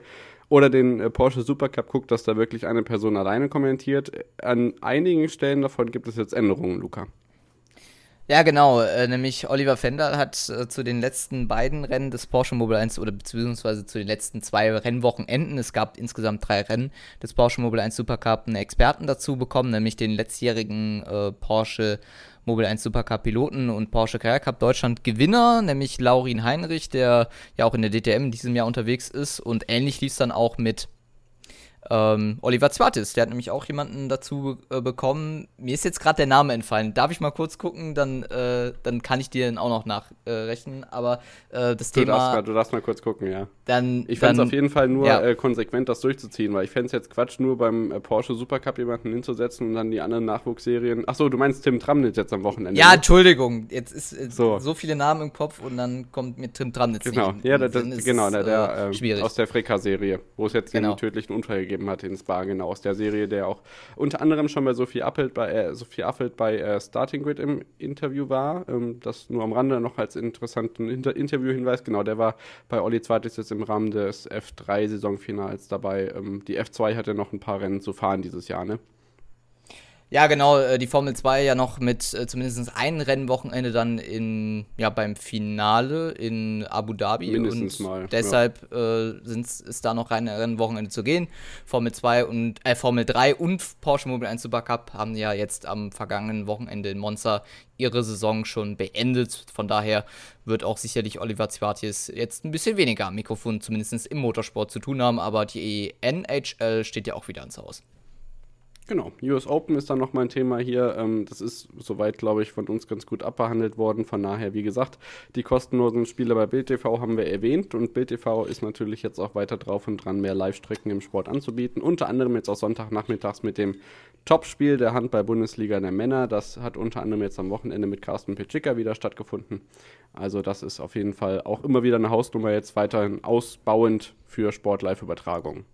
oder den äh, Porsche Supercup guckt, dass da wirklich eine Person alleine kommentiert. An einigen Stellen davon gibt es jetzt Änderungen, Luca. Ja, genau. Äh, nämlich Oliver Fender hat äh, zu den letzten beiden Rennen des Porsche Mobile 1 oder beziehungsweise zu den letzten zwei Rennwochenenden, es gab insgesamt drei Rennen des Porsche Mobile 1 Supercup, einen Experten dazu bekommen, nämlich den letztjährigen äh, Porsche Mobile 1 Supercup Piloten und Porsche Carrera Cup Deutschland Gewinner, nämlich Laurin Heinrich, der ja auch in der DTM in diesem Jahr unterwegs ist. Und ähnlich lief es dann auch mit ähm, Oliver Zwartis, der hat nämlich auch jemanden dazu äh, bekommen. Mir ist jetzt gerade der Name entfallen. Darf ich mal kurz gucken? Dann, äh, dann kann ich dir den auch noch nachrechnen. Aber äh, das du Thema. Darfst du darfst mal kurz gucken, ja. Dann, ich fände es auf jeden Fall nur ja. Äh, konsequent, das durchzuziehen, weil ich fände es jetzt Quatsch, nur beim äh, Porsche Supercup jemanden hinzusetzen und dann die anderen Nachwuchsserien. Achso, du meinst Tim Tramnitz jetzt am Wochenende? Ja, ne? Entschuldigung. Jetzt ist so. so viele Namen im Kopf und dann kommt mir Tim Tramnitz. Genau, nicht. ja, das, genau, der, der ähm, aus der Freka-Serie, wo es jetzt genau. den tödlichen Unfall gegeben hat in Spa, genau, aus der Serie, der auch unter anderem schon bei Sophie Appelt bei, äh, Sophie Appelt bei äh, Starting Grid im Interview war. Ähm, das nur am Rande noch als interessanten Inter Interview-Hinweis. Genau, der war bei Olli Zweites jetzt im Rahmen des F3-Saisonfinals dabei. Ähm, die F2 hatte noch ein paar Rennen zu fahren dieses Jahr, ne? Ja, genau, äh, die Formel 2 ja noch mit äh, zumindest einem Rennwochenende dann in, ja, beim Finale in Abu Dhabi. Mindestens und mal, Deshalb ja. äh, ist da noch ein Rennwochenende zu gehen. Formel 2 und, äh, Formel 3 und Porsche Mobile 1 Supercup haben ja jetzt am vergangenen Wochenende in Monza ihre Saison schon beendet. Von daher wird auch sicherlich Oliver Zwartjes jetzt ein bisschen weniger am Mikrofon, zumindest im Motorsport zu tun haben, aber die NHL steht ja auch wieder ins Haus. Genau, US Open ist dann nochmal ein Thema hier. Ähm, das ist soweit, glaube ich, von uns ganz gut abbehandelt worden. Von daher, wie gesagt, die kostenlosen Spiele bei Bild TV haben wir erwähnt und Bild TV ist natürlich jetzt auch weiter drauf und dran, mehr Live-Strecken im Sport anzubieten. Unter anderem jetzt auch Sonntagnachmittags mit dem Topspiel der Handball-Bundesliga der Männer. Das hat unter anderem jetzt am Wochenende mit Carsten Pitschika wieder stattgefunden. Also, das ist auf jeden Fall auch immer wieder eine Hausnummer jetzt weiterhin ausbauend für Sport-Live-Übertragungen.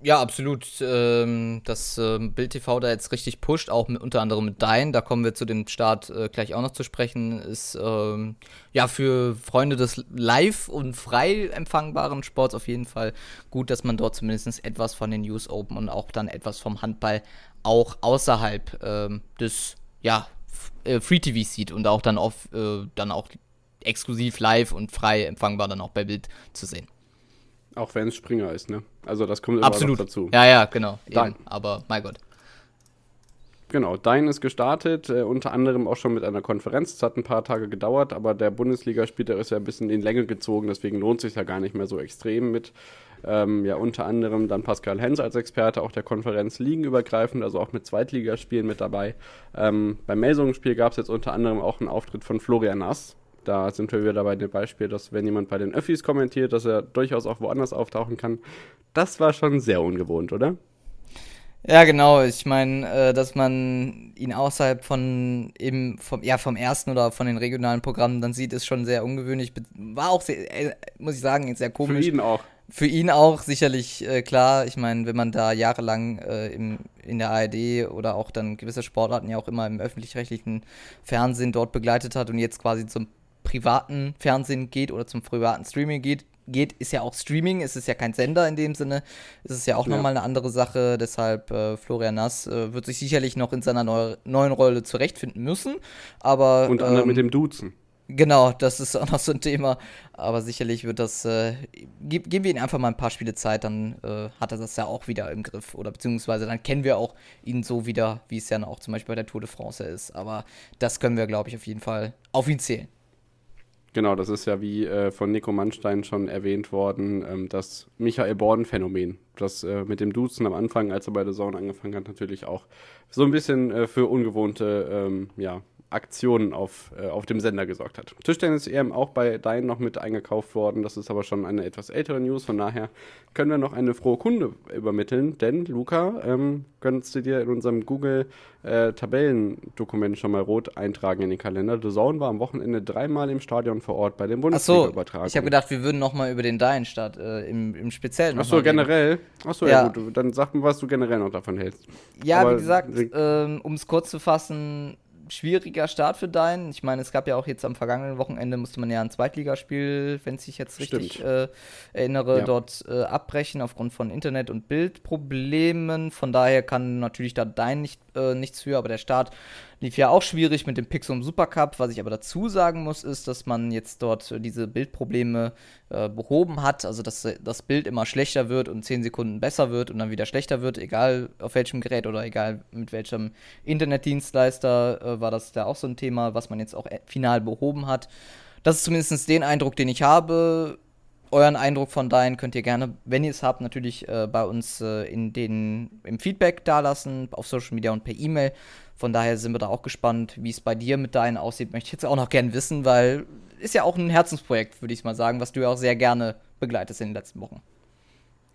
Ja, absolut. Ähm, dass ähm, Bild TV da jetzt richtig pusht, auch mit, unter anderem mit Dein, da kommen wir zu dem Start äh, gleich auch noch zu sprechen, ist ähm, ja für Freunde des live und frei empfangbaren Sports auf jeden Fall gut, dass man dort zumindest etwas von den News Open und auch dann etwas vom Handball auch außerhalb ähm, des ja, äh, Free TV sieht und auch dann auf äh, dann auch exklusiv live und frei empfangbar dann auch bei Bild zu sehen. Auch wenn es Springer ist, ne? Also das kommt immer Absolut. dazu. Ja, ja, genau. Dein. Eben. Aber mein Gott. Genau, Dein ist gestartet, äh, unter anderem auch schon mit einer Konferenz. Es hat ein paar Tage gedauert, aber der Bundesligaspieler ist ja ein bisschen in Länge gezogen, deswegen lohnt sich ja gar nicht mehr so extrem mit. Ähm, ja, unter anderem dann Pascal Hens als Experte auch der Konferenz ligenübergreifend, also auch mit Zweitligaspielen mit dabei. Ähm, beim Melsungen-Spiel gab es jetzt unter anderem auch einen Auftritt von Florian Nass, da sind wir wieder bei dem Beispiel, dass wenn jemand bei den Öffis kommentiert, dass er durchaus auch woanders auftauchen kann. Das war schon sehr ungewohnt, oder? Ja, genau. Ich meine, äh, dass man ihn außerhalb von eben vom, ja, vom ersten oder von den regionalen Programmen dann sieht, ist schon sehr ungewöhnlich. War auch, sehr, äh, muss ich sagen, sehr komisch. Für ihn auch. Für ihn auch sicherlich äh, klar. Ich meine, wenn man da jahrelang äh, im, in der ARD oder auch dann gewisse Sportarten ja auch immer im öffentlich-rechtlichen Fernsehen dort begleitet hat und jetzt quasi zum privaten Fernsehen geht oder zum privaten Streaming geht, geht, ist ja auch Streaming, es ist ja kein Sender in dem Sinne. Es ist ja auch ja. nochmal eine andere Sache. Deshalb äh, Florian Nass äh, wird sich sicherlich noch in seiner neu neuen Rolle zurechtfinden müssen. Aber, Und ähm, mit dem Duzen. Genau, das ist auch noch so ein Thema. Aber sicherlich wird das. Äh, ge geben wir ihm einfach mal ein paar Spiele Zeit, dann äh, hat er das ja auch wieder im Griff. Oder beziehungsweise dann kennen wir auch ihn so wieder, wie es ja auch zum Beispiel bei der Tour de France ist. Aber das können wir, glaube ich, auf jeden Fall auf ihn zählen. Genau, das ist ja wie äh, von Nico Mannstein schon erwähnt worden, ähm, das Michael Borden-Phänomen. Das äh, mit dem Duzen am Anfang, als er bei der Zone angefangen hat, natürlich auch so ein bisschen äh, für ungewohnte ähm, ja, Aktionen auf, äh, auf dem Sender gesorgt hat. Tischtennis-EM auch bei Dein noch mit eingekauft worden. Das ist aber schon eine etwas ältere News. Von daher können wir noch eine frohe Kunde übermitteln. Denn, Luca, ähm, könntest du dir in unserem Google-Tabellendokument äh, schon mal rot eintragen in den Kalender. The Zone war am Wochenende dreimal im Stadion vor Ort bei dem Bundesliga-Übertragung. So, ich habe gedacht, wir würden noch mal über den Dein-Start äh, im, im Speziellen Achso, generell? Achso, ja. ja gut. Dann sag mir, was du generell noch davon hältst. Ja, aber wie gesagt, ähm, um es kurz zu fassen, schwieriger Start für deinen. Ich meine, es gab ja auch jetzt am vergangenen Wochenende, musste man ja ein Zweitligaspiel, wenn ich jetzt richtig äh, erinnere, ja. dort äh, abbrechen aufgrund von Internet- und Bildproblemen. Von daher kann natürlich da dein nicht, äh, nichts für, aber der Start Lief ja auch schwierig mit dem Pixum Supercup. Was ich aber dazu sagen muss, ist, dass man jetzt dort diese Bildprobleme äh, behoben hat. Also, dass das Bild immer schlechter wird und 10 Sekunden besser wird und dann wieder schlechter wird, egal auf welchem Gerät oder egal mit welchem Internetdienstleister, äh, war das da auch so ein Thema, was man jetzt auch äh, final behoben hat. Das ist zumindest den Eindruck, den ich habe euren Eindruck von deinen könnt ihr gerne, wenn ihr es habt, natürlich äh, bei uns äh, in den, im Feedback dalassen, auf Social Media und per E-Mail. Von daher sind wir da auch gespannt, wie es bei dir mit deinen aussieht. Möchte ich jetzt auch noch gerne wissen, weil ist ja auch ein Herzensprojekt, würde ich mal sagen, was du ja auch sehr gerne begleitest in den letzten Wochen.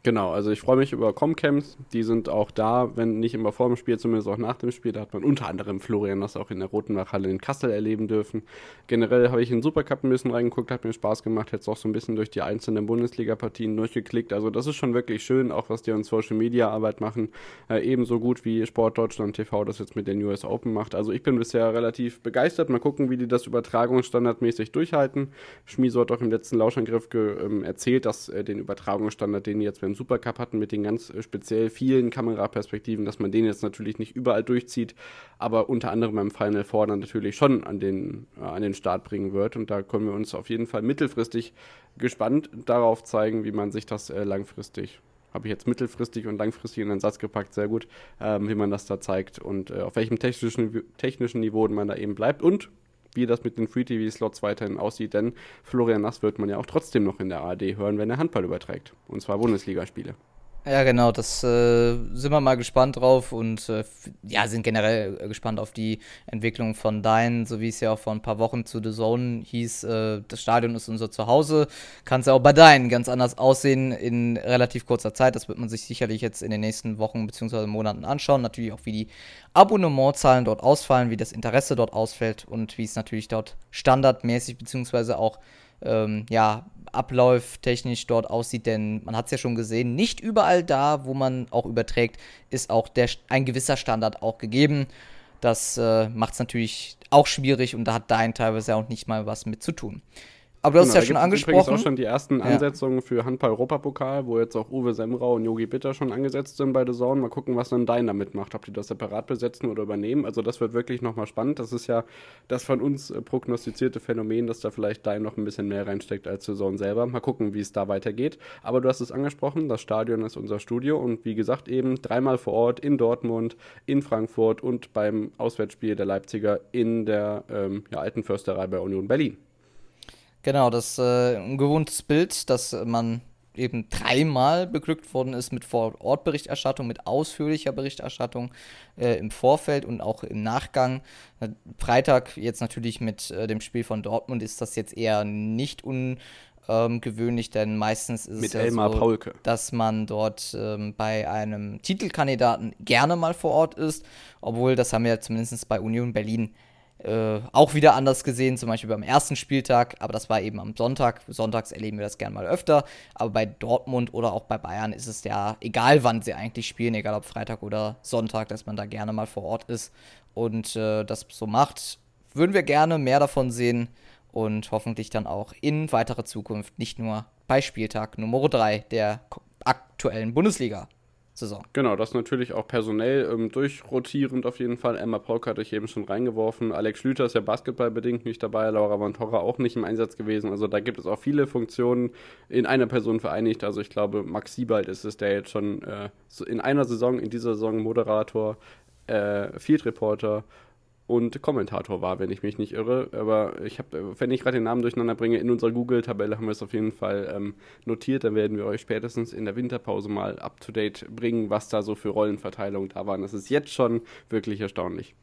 Genau, also ich freue mich über Comcams. Die sind auch da, wenn nicht immer vor dem Spiel, zumindest auch nach dem Spiel. Da hat man unter anderem Florian das auch in der Rotenbachhalle in Kassel erleben dürfen. Generell habe ich in Supercup ein bisschen reingeguckt, hat mir Spaß gemacht. Jetzt auch so ein bisschen durch die einzelnen Bundesliga-Partien durchgeklickt. Also das ist schon wirklich schön, auch was die an Social Media Arbeit machen. Äh, ebenso gut wie Sport Deutschland TV das jetzt mit den US Open macht. Also ich bin bisher relativ begeistert. Mal gucken, wie die das übertragungsstandardmäßig durchhalten. Schmieso hat auch im letzten Lauschangriff ähm, erzählt, dass äh, den Übertragungsstandard, den jetzt, wenn beim Supercup hatten mit den ganz äh, speziell vielen Kameraperspektiven, dass man den jetzt natürlich nicht überall durchzieht, aber unter anderem beim Final Four dann natürlich schon an den, äh, an den Start bringen wird. Und da können wir uns auf jeden Fall mittelfristig gespannt darauf zeigen, wie man sich das äh, langfristig habe ich jetzt mittelfristig und langfristig in den Satz gepackt, sehr gut, ähm, wie man das da zeigt und äh, auf welchem technischen, technischen Niveau man da eben bleibt und wie das mit den Free-TV-Slots weiterhin aussieht, denn Florian Nass wird man ja auch trotzdem noch in der ARD hören, wenn er Handball überträgt. Und zwar Bundesligaspiele. Ja, genau, das äh, sind wir mal gespannt drauf und äh, ja, sind generell gespannt auf die Entwicklung von Dein, so wie es ja auch vor ein paar Wochen zu The Zone hieß, äh, das Stadion ist unser Zuhause, kann es ja auch bei Dein ganz anders aussehen in relativ kurzer Zeit. Das wird man sich sicherlich jetzt in den nächsten Wochen bzw. Monaten anschauen. Natürlich auch, wie die Abonnementzahlen dort ausfallen, wie das Interesse dort ausfällt und wie es natürlich dort standardmäßig bzw. auch ähm, ja, abläuftechnisch dort aussieht, denn man hat es ja schon gesehen, nicht überall da, wo man auch überträgt, ist auch der, ein gewisser Standard auch gegeben. Das äh, macht es natürlich auch schwierig und da hat Dein teilweise auch nicht mal was mit zu tun. Aber du hast genau, ja schon angesprochen. Übrigens auch schon die ersten Ansetzungen ja. für Handball-Europapokal, wo jetzt auch Uwe Semrau und Yogi Bitter schon angesetzt sind bei The Zone. Mal gucken, was dann Dein damit macht. Ob die das separat besetzen oder übernehmen. Also das wird wirklich nochmal spannend. Das ist ja das von uns äh, prognostizierte Phänomen, dass da vielleicht Dein noch ein bisschen mehr reinsteckt als The Zone selber. Mal gucken, wie es da weitergeht. Aber du hast es angesprochen, das Stadion ist unser Studio und wie gesagt eben dreimal vor Ort in Dortmund, in Frankfurt und beim Auswärtsspiel der Leipziger in der ähm, ja, alten Försterei bei Union Berlin. Genau, das ist äh, ein gewohntes Bild, dass man eben dreimal beglückt worden ist mit Vor-Ort-Berichterstattung, mit ausführlicher Berichterstattung äh, im Vorfeld und auch im Nachgang. Äh, Freitag jetzt natürlich mit äh, dem Spiel von Dortmund ist das jetzt eher nicht ungewöhnlich, denn meistens ist mit es ja so, Paulke. dass man dort ähm, bei einem Titelkandidaten gerne mal vor Ort ist, obwohl das haben wir zumindest bei Union Berlin äh, auch wieder anders gesehen, zum Beispiel beim ersten Spieltag, aber das war eben am Sonntag. Sonntags erleben wir das gerne mal öfter, aber bei Dortmund oder auch bei Bayern ist es ja egal, wann sie eigentlich spielen, egal ob Freitag oder Sonntag, dass man da gerne mal vor Ort ist und äh, das so macht. Würden wir gerne mehr davon sehen und hoffentlich dann auch in weiterer Zukunft, nicht nur bei Spieltag Nummer 3 der aktuellen Bundesliga. Saison. Genau, das natürlich auch personell ähm, durchrotierend auf jeden Fall. Emma Polk hatte ich eben schon reingeworfen. Alex Schlüter ist ja basketballbedingt nicht dabei, Laura Van Torra auch nicht im Einsatz gewesen. Also da gibt es auch viele Funktionen in einer Person vereinigt. Also ich glaube, Max Siebald ist es, der jetzt schon äh, in einer Saison, in dieser Saison Moderator, äh, Field Reporter und Kommentator war, wenn ich mich nicht irre. Aber ich habe, wenn ich gerade den Namen durcheinander bringe, in unserer Google-Tabelle haben wir es auf jeden Fall ähm, notiert. Dann werden wir euch spätestens in der Winterpause mal up to date bringen, was da so für Rollenverteilung da waren. Das ist jetzt schon wirklich erstaunlich.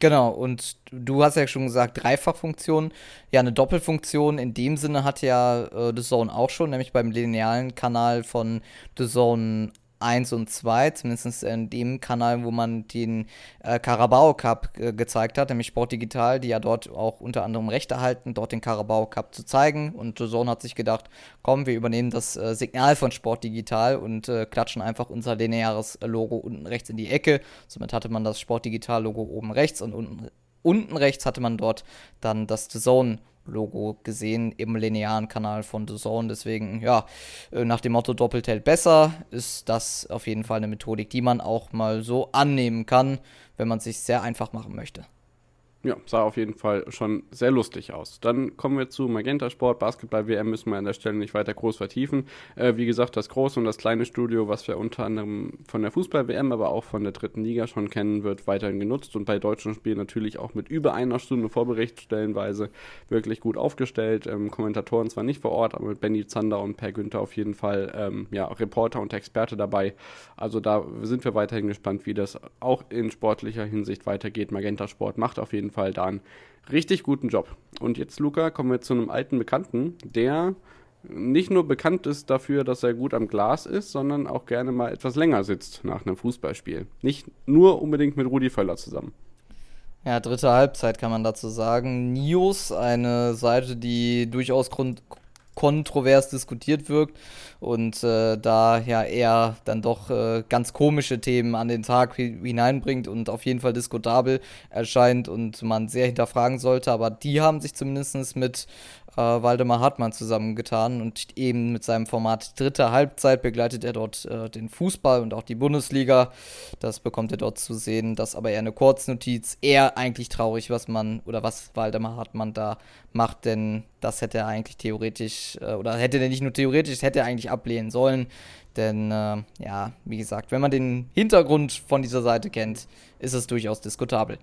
Genau, und du hast ja schon gesagt, Dreifachfunktion. Ja, eine Doppelfunktion in dem Sinne hat ja äh, The Zone auch schon, nämlich beim linearen Kanal von The Zone 1 und 2, zumindest in dem Kanal, wo man den äh, Carabao Cup äh, gezeigt hat, nämlich Sport Digital, die ja dort auch unter anderem Rechte halten, dort den Carabao Cup zu zeigen. Und Zone hat sich gedacht, komm, wir übernehmen das äh, Signal von Sport Digital und äh, klatschen einfach unser lineares Logo unten rechts in die Ecke. Somit hatte man das Sport Digital Logo oben rechts und unten, unten rechts hatte man dort dann das Zone Logo gesehen im linearen Kanal von The Zone. Deswegen, ja, äh, nach dem Motto doppelt hält besser, ist das auf jeden Fall eine Methodik, die man auch mal so annehmen kann, wenn man es sich sehr einfach machen möchte. Ja, sah auf jeden Fall schon sehr lustig aus. Dann kommen wir zu Magenta Sport. Basketball-WM müssen wir an der Stelle nicht weiter groß vertiefen. Äh, wie gesagt, das große und das kleine Studio, was wir unter anderem von der Fußball-WM, aber auch von der dritten Liga schon kennen, wird weiterhin genutzt und bei deutschen Spielen natürlich auch mit über einer Stunde Vorbericht stellenweise wirklich gut aufgestellt. Ähm, Kommentatoren zwar nicht vor Ort, aber mit Benny Zander und Per Günther auf jeden Fall ähm, ja, Reporter und Experte dabei. Also da sind wir weiterhin gespannt, wie das auch in sportlicher Hinsicht weitergeht. Magenta Sport macht auf jeden Fall Fall da einen richtig guten Job. Und jetzt, Luca, kommen wir zu einem alten Bekannten, der nicht nur bekannt ist dafür, dass er gut am Glas ist, sondern auch gerne mal etwas länger sitzt nach einem Fußballspiel. Nicht nur unbedingt mit Rudi Völler zusammen. Ja, dritte Halbzeit kann man dazu sagen. Nios, eine Seite, die durchaus kontrovers diskutiert wirkt und äh, da ja eher dann doch äh, ganz komische Themen an den Tag hineinbringt und auf jeden Fall diskutabel erscheint und man sehr hinterfragen sollte. Aber die haben sich zumindest mit äh, Waldemar Hartmann zusammengetan und eben mit seinem Format Dritte Halbzeit begleitet er dort äh, den Fußball und auch die Bundesliga. Das bekommt ihr dort zu sehen. Das aber eher eine Kurznotiz. Eher eigentlich traurig, was man oder was Waldemar Hartmann da macht, denn das hätte er eigentlich theoretisch äh, oder hätte er nicht nur theoretisch, hätte er eigentlich ablehnen sollen. Denn äh, ja, wie gesagt, wenn man den Hintergrund von dieser Seite kennt, ist es durchaus diskutabel.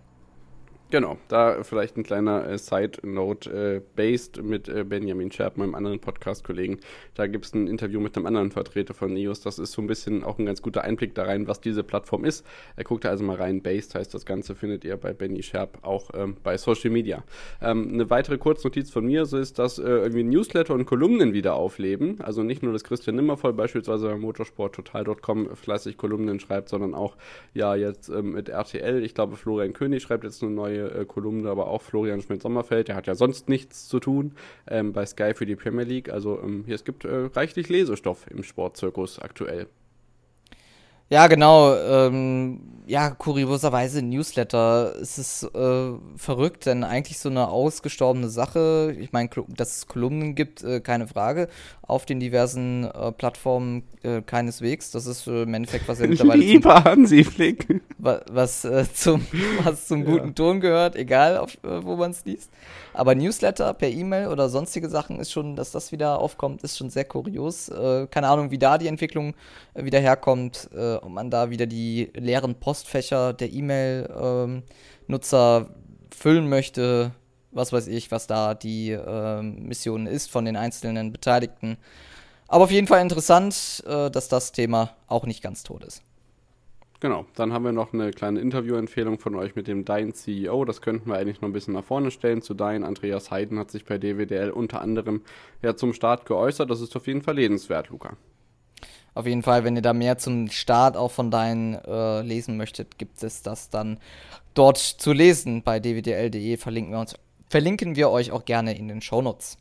Genau, da vielleicht ein kleiner äh, Side-Note äh, based mit äh, Benjamin Scherb, meinem anderen Podcast-Kollegen. Da gibt es ein Interview mit einem anderen Vertreter von NEOS. Das ist so ein bisschen auch ein ganz guter Einblick da rein, was diese Plattform ist. Er guckt da also mal rein. Based heißt das Ganze, findet ihr bei Benny Scherb auch ähm, bei Social Media. Ähm, eine weitere Kurznotiz von mir so ist, dass äh, irgendwie Newsletter und Kolumnen wieder aufleben. Also nicht nur, dass Christian Nimmervoll beispielsweise bei motorsporttotal.com fleißig Kolumnen schreibt, sondern auch ja jetzt ähm, mit RTL. Ich glaube, Florian König schreibt jetzt eine neue äh, Kolumne, aber auch Florian Schmidt-Sommerfeld, der hat ja sonst nichts zu tun ähm, bei Sky für die Premier League. Also ähm, hier, es gibt äh, reichlich Lesestoff im Sportzirkus aktuell. Ja, genau. Ähm, ja, kurioserweise Newsletter. Es ist äh, verrückt, denn eigentlich so eine ausgestorbene Sache. Ich meine, dass es Kolumnen gibt, äh, keine Frage. Auf den diversen äh, Plattformen äh, keineswegs. Das ist äh, im Endeffekt, was ja mittlerweile. Lieber Hansi Flick. Was, was, äh, zum, was zum guten ja. Ton gehört, egal auf, wo man es liest. Aber Newsletter per E-Mail oder sonstige Sachen ist schon, dass das wieder aufkommt, ist schon sehr kurios. Keine Ahnung, wie da die Entwicklung wieder herkommt, ob man da wieder die leeren Postfächer der E-Mail-Nutzer füllen möchte. Was weiß ich, was da die ähm, Mission ist von den einzelnen Beteiligten. Aber auf jeden Fall interessant, äh, dass das Thema auch nicht ganz tot ist. Genau, dann haben wir noch eine kleine Interviewempfehlung von euch mit dem Dein CEO. Das könnten wir eigentlich noch ein bisschen nach vorne stellen. Zu Dein, Andreas Heiden hat sich bei DWDL unter anderem ja zum Start geäußert. Das ist auf jeden Fall lesenswert, Luca. Auf jeden Fall, wenn ihr da mehr zum Start auch von Dein äh, lesen möchtet, gibt es das dann dort zu lesen bei dwdl.de. Verlinken wir, verlinken wir euch auch gerne in den Shownotes.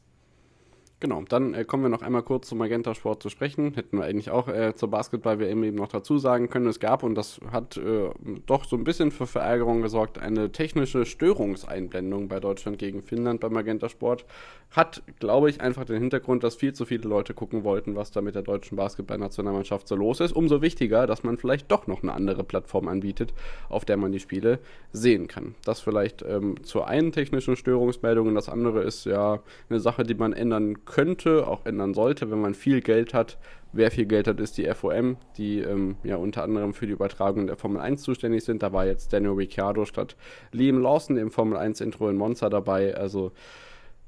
Genau, dann äh, kommen wir noch einmal kurz zum Magenta Sport zu sprechen. Hätten wir eigentlich auch äh, zur Basketball-WM eben noch dazu sagen können. Es gab, und das hat äh, doch so ein bisschen für Verärgerung gesorgt, eine technische Störungseinblendung bei Deutschland gegen Finnland beim Magenta Sport. Hat, glaube ich, einfach den Hintergrund, dass viel zu viele Leute gucken wollten, was da mit der deutschen Basketball-Nationalmannschaft so los ist. Umso wichtiger, dass man vielleicht doch noch eine andere Plattform anbietet, auf der man die Spiele sehen kann. Das vielleicht ähm, zur einen technischen Störungsmeldung und das andere ist ja eine Sache, die man ändern kann könnte, auch ändern sollte, wenn man viel Geld hat. Wer viel Geld hat, ist die FOM, die ähm, ja unter anderem für die Übertragung der Formel 1 zuständig sind. Da war jetzt Daniel Ricciardo statt Liam Lawson im Formel 1 Intro in Monza dabei. Also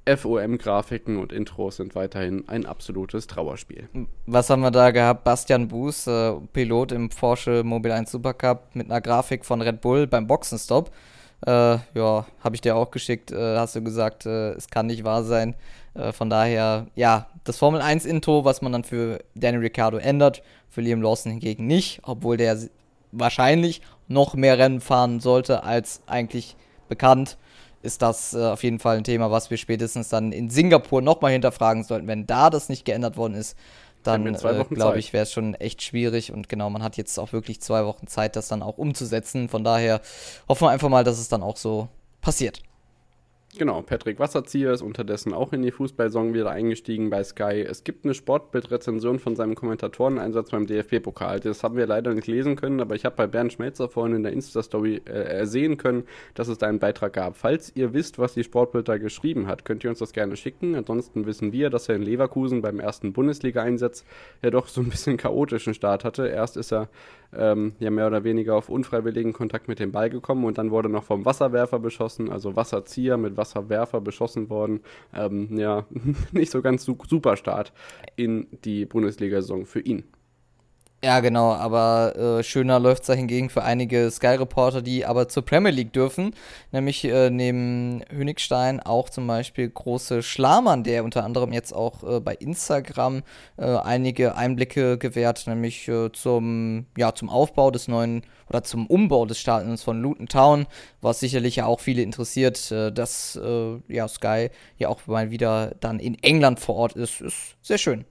FOM-Grafiken und Intros sind weiterhin ein absolutes Trauerspiel. Was haben wir da gehabt? Bastian Buß, äh, Pilot im Porsche Mobile 1 Supercup mit einer Grafik von Red Bull beim Boxenstopp. Äh, ja, habe ich dir auch geschickt, äh, hast du gesagt, äh, es kann nicht wahr sein. Äh, von daher, ja, das Formel 1 Intro, was man dann für Daniel Ricciardo ändert, für Liam Lawson hingegen nicht, obwohl der wahrscheinlich noch mehr Rennen fahren sollte als eigentlich bekannt, ist das äh, auf jeden Fall ein Thema, was wir spätestens dann in Singapur nochmal hinterfragen sollten. Wenn da das nicht geändert worden ist, dann äh, glaube ich, wäre es schon echt schwierig. Und genau, man hat jetzt auch wirklich zwei Wochen Zeit, das dann auch umzusetzen. Von daher hoffen wir einfach mal, dass es dann auch so passiert. Genau, Patrick Wasserzieher ist unterdessen auch in die Fußballsaison wieder eingestiegen bei Sky. Es gibt eine Sportbildrezension von seinem Kommentatoreneinsatz beim DFB-Pokal. Das haben wir leider nicht lesen können, aber ich habe bei Bernd Schmelzer vorhin in der Insta-Story äh, sehen können, dass es da einen Beitrag gab. Falls ihr wisst, was die Sportbild da geschrieben hat, könnt ihr uns das gerne schicken. Ansonsten wissen wir, dass er in Leverkusen beim ersten Bundesliga-Einsatz ja doch so ein bisschen chaotischen Start hatte. Erst ist er ähm, ja mehr oder weniger auf unfreiwilligen Kontakt mit dem Ball gekommen und dann wurde noch vom Wasserwerfer beschossen, also Wasserzieher mit Wasserwerfer beschossen worden. Ähm, ja, nicht so ganz su super Start in die Bundesliga-Saison für ihn. Ja, genau, aber äh, schöner läuft es da hingegen für einige Sky-Reporter, die aber zur Premier League dürfen. Nämlich äh, neben Hönigstein auch zum Beispiel große Schlamann, der unter anderem jetzt auch äh, bei Instagram äh, einige Einblicke gewährt, nämlich äh, zum, ja, zum Aufbau des neuen oder zum Umbau des Stadions von Luton Town, was sicherlich ja auch viele interessiert, äh, dass ja, Sky ja auch mal wieder dann in England vor Ort ist. Ist sehr schön.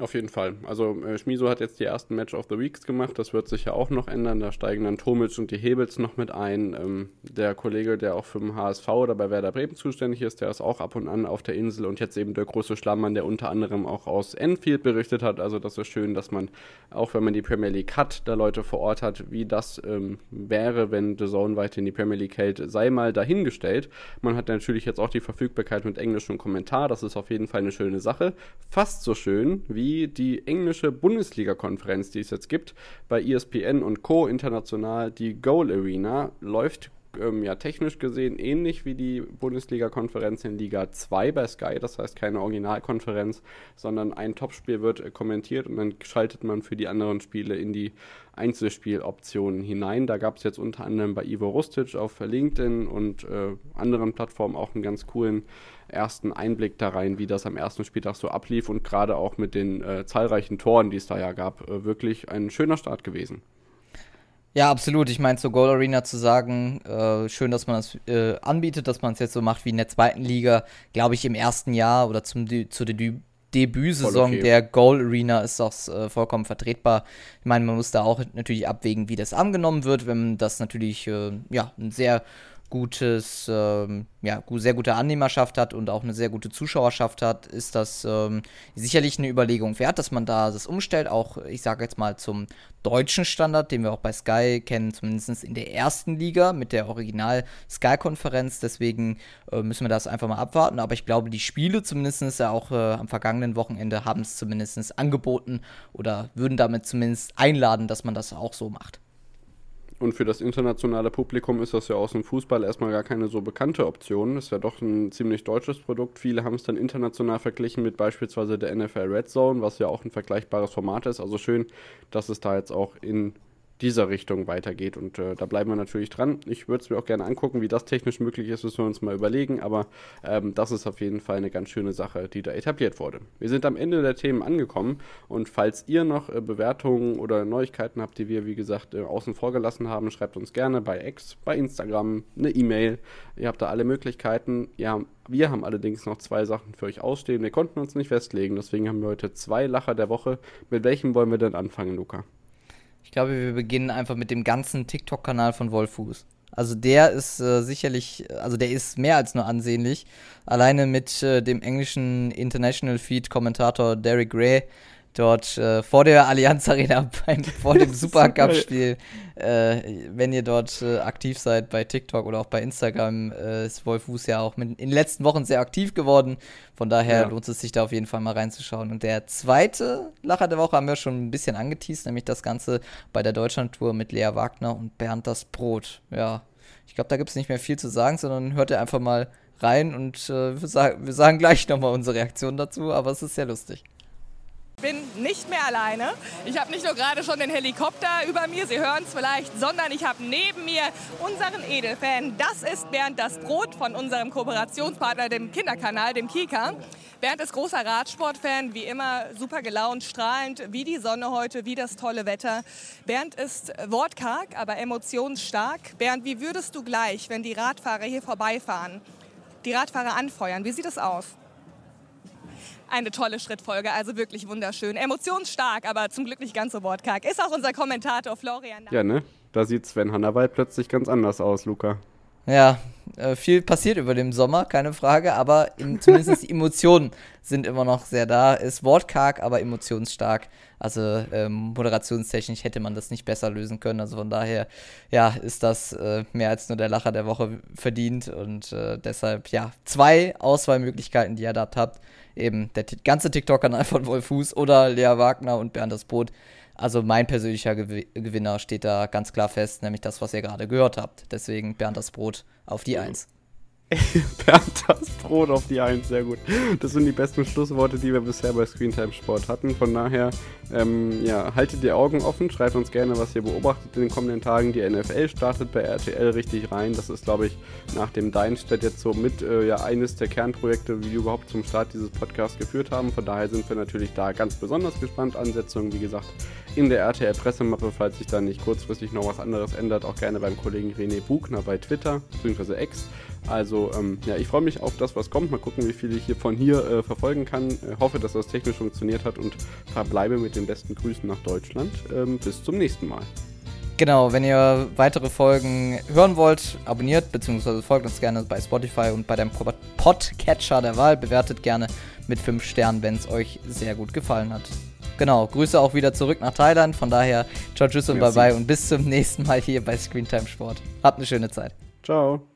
Auf jeden Fall. Also äh, Schmiso hat jetzt die ersten Match of the Weeks gemacht. Das wird sich ja auch noch ändern. Da steigen dann Tomic und die Hebels noch mit ein. Ähm, der Kollege, der auch für den HSV oder bei Werder Bremen zuständig ist, der ist auch ab und an auf der Insel. Und jetzt eben der große Schlammmann, der unter anderem auch aus Enfield berichtet hat. Also das ist schön, dass man, auch wenn man die Premier League hat, da Leute vor Ort hat, wie das ähm, wäre, wenn The Zone weiter in die Premier League hält, sei mal dahingestellt. Man hat natürlich jetzt auch die Verfügbarkeit mit englischem Kommentar. Das ist auf jeden Fall eine schöne Sache. Fast so schön wie wie die englische Bundesliga-Konferenz, die es jetzt gibt, bei ESPN und Co. international. Die Goal Arena läuft ähm, ja technisch gesehen ähnlich wie die Bundesliga-Konferenz in Liga 2 bei Sky. Das heißt keine Originalkonferenz, sondern ein Topspiel wird äh, kommentiert und dann schaltet man für die anderen Spiele in die Einzelspieloptionen hinein. Da gab es jetzt unter anderem bei Ivo Rustic auf LinkedIn und äh, anderen Plattformen auch einen ganz coolen ersten Einblick da rein, wie das am ersten Spieltag so ablief und gerade auch mit den äh, zahlreichen Toren, die es da ja gab, äh, wirklich ein schöner Start gewesen. Ja, absolut. Ich meine, zur Goal Arena zu sagen, äh, schön, dass man das äh, anbietet, dass man es jetzt so macht wie in der zweiten Liga, glaube ich, im ersten Jahr oder zum, zu der Dü Debütsaison okay. der Goal Arena ist das äh, vollkommen vertretbar. Ich meine, man muss da auch natürlich abwägen, wie das angenommen wird, wenn das natürlich äh, ja, ein sehr gutes, ähm, ja, sehr gute Annehmerschaft hat und auch eine sehr gute Zuschauerschaft hat, ist das ähm, sicherlich eine Überlegung wert, dass man da das umstellt. Auch, ich sage jetzt mal, zum deutschen Standard, den wir auch bei Sky kennen, zumindest in der ersten Liga mit der Original Sky-Konferenz. Deswegen äh, müssen wir das einfach mal abwarten. Aber ich glaube, die Spiele zumindest ja auch äh, am vergangenen Wochenende haben es zumindest angeboten oder würden damit zumindest einladen, dass man das auch so macht. Und für das internationale Publikum ist das ja aus dem Fußball erstmal gar keine so bekannte Option. Ist ja doch ein ziemlich deutsches Produkt. Viele haben es dann international verglichen mit beispielsweise der NFL Red Zone, was ja auch ein vergleichbares Format ist. Also schön, dass es da jetzt auch in dieser Richtung weitergeht. Und äh, da bleiben wir natürlich dran. Ich würde es mir auch gerne angucken, wie das technisch möglich ist, müssen wir uns mal überlegen. Aber ähm, das ist auf jeden Fall eine ganz schöne Sache, die da etabliert wurde. Wir sind am Ende der Themen angekommen. Und falls ihr noch äh, Bewertungen oder Neuigkeiten habt, die wir, wie gesagt, äh, außen vor gelassen haben, schreibt uns gerne bei X, bei Instagram, eine E-Mail. Ihr habt da alle Möglichkeiten. Ja, wir haben allerdings noch zwei Sachen für euch ausstehen. Wir konnten uns nicht festlegen, deswegen haben wir heute zwei Lacher der Woche. Mit welchem wollen wir denn anfangen, Luca? Ich glaube, wir beginnen einfach mit dem ganzen TikTok-Kanal von Wolfuß. Also der ist äh, sicherlich, also der ist mehr als nur ansehnlich. Alleine mit äh, dem englischen International Feed Kommentator Derek Gray dort äh, vor der Allianz Arena beim, vor dem Supercup-Spiel. Äh, wenn ihr dort äh, aktiv seid bei TikTok oder auch bei Instagram, äh, ist Wolf Fuß ja auch mit, in den letzten Wochen sehr aktiv geworden. Von daher ja. lohnt es sich da auf jeden Fall mal reinzuschauen. Und der zweite Lacher der Woche haben wir schon ein bisschen angeteased, nämlich das Ganze bei der Deutschlandtour mit Lea Wagner und Bernd das Brot. Ja, ich glaube, da gibt es nicht mehr viel zu sagen, sondern hört ihr einfach mal rein und äh, wir, sagen, wir sagen gleich nochmal unsere Reaktion dazu, aber es ist sehr lustig bin nicht mehr alleine. Ich habe nicht nur gerade schon den Helikopter über mir, Sie hören es vielleicht, sondern ich habe neben mir unseren Edelfan. Das ist Bernd das Brot von unserem Kooperationspartner, dem Kinderkanal, dem Kika. Bernd ist großer Radsportfan, wie immer super gelaunt, strahlend, wie die Sonne heute, wie das tolle Wetter. Bernd ist wortkarg, aber emotionsstark. Bernd, wie würdest du gleich, wenn die Radfahrer hier vorbeifahren, die Radfahrer anfeuern? Wie sieht es aus? Eine tolle Schrittfolge, also wirklich wunderschön. Emotionsstark, aber zum Glück nicht ganz so wortkarg. Ist auch unser Kommentator Florian. Ja, ne? Da sieht Sven Hannawald plötzlich ganz anders aus, Luca. Ja, äh, viel passiert über den Sommer, keine Frage, aber in, zumindest die Emotionen sind immer noch sehr da. Ist wortkarg, aber emotionsstark. Also ähm, moderationstechnisch hätte man das nicht besser lösen können. Also von daher, ja, ist das äh, mehr als nur der Lacher der Woche verdient. Und äh, deshalb, ja, zwei Auswahlmöglichkeiten, die ihr da habt eben der ganze TikTok-Kanal von Wolf Fuß oder Lea Wagner und Bernd das Brot. Also mein persönlicher Gew Gewinner steht da ganz klar fest, nämlich das, was ihr gerade gehört habt. Deswegen Bernd das Brot auf die Eins. Bernd das Brot auf die Eins, sehr gut. Das sind die besten Schlussworte, die wir bisher bei Screentime Sport hatten. Von daher, ähm, ja, haltet die Augen offen, schreibt uns gerne, was ihr beobachtet in den kommenden Tagen. Die NFL startet bei RTL richtig rein. Das ist, glaube ich, nach dem Deinstedt jetzt so mit äh, ja, eines der Kernprojekte, wie wir überhaupt zum Start dieses Podcasts geführt haben. Von daher sind wir natürlich da ganz besonders gespannt. Ansetzungen, wie gesagt, in der RTL-Pressemappe, falls sich da nicht kurzfristig noch was anderes ändert, auch gerne beim Kollegen René Bugner bei Twitter, bzw. X. Also ähm, ja, ich freue mich auf das, was kommt. Mal gucken, wie viel ich hier von hier äh, verfolgen kann. Äh, hoffe, dass das technisch funktioniert hat und verbleibe mit den besten Grüßen nach Deutschland. Ähm, bis zum nächsten Mal. Genau, wenn ihr weitere Folgen hören wollt, abonniert bzw. folgt uns gerne bei Spotify und bei deinem Podcatcher der Wahl. Bewertet gerne mit 5 Sternen, wenn es euch sehr gut gefallen hat. Genau, Grüße auch wieder zurück nach Thailand. Von daher, ciao, tschüss und bye bye und bis zum nächsten Mal hier bei Screentime Sport. Habt eine schöne Zeit. Ciao.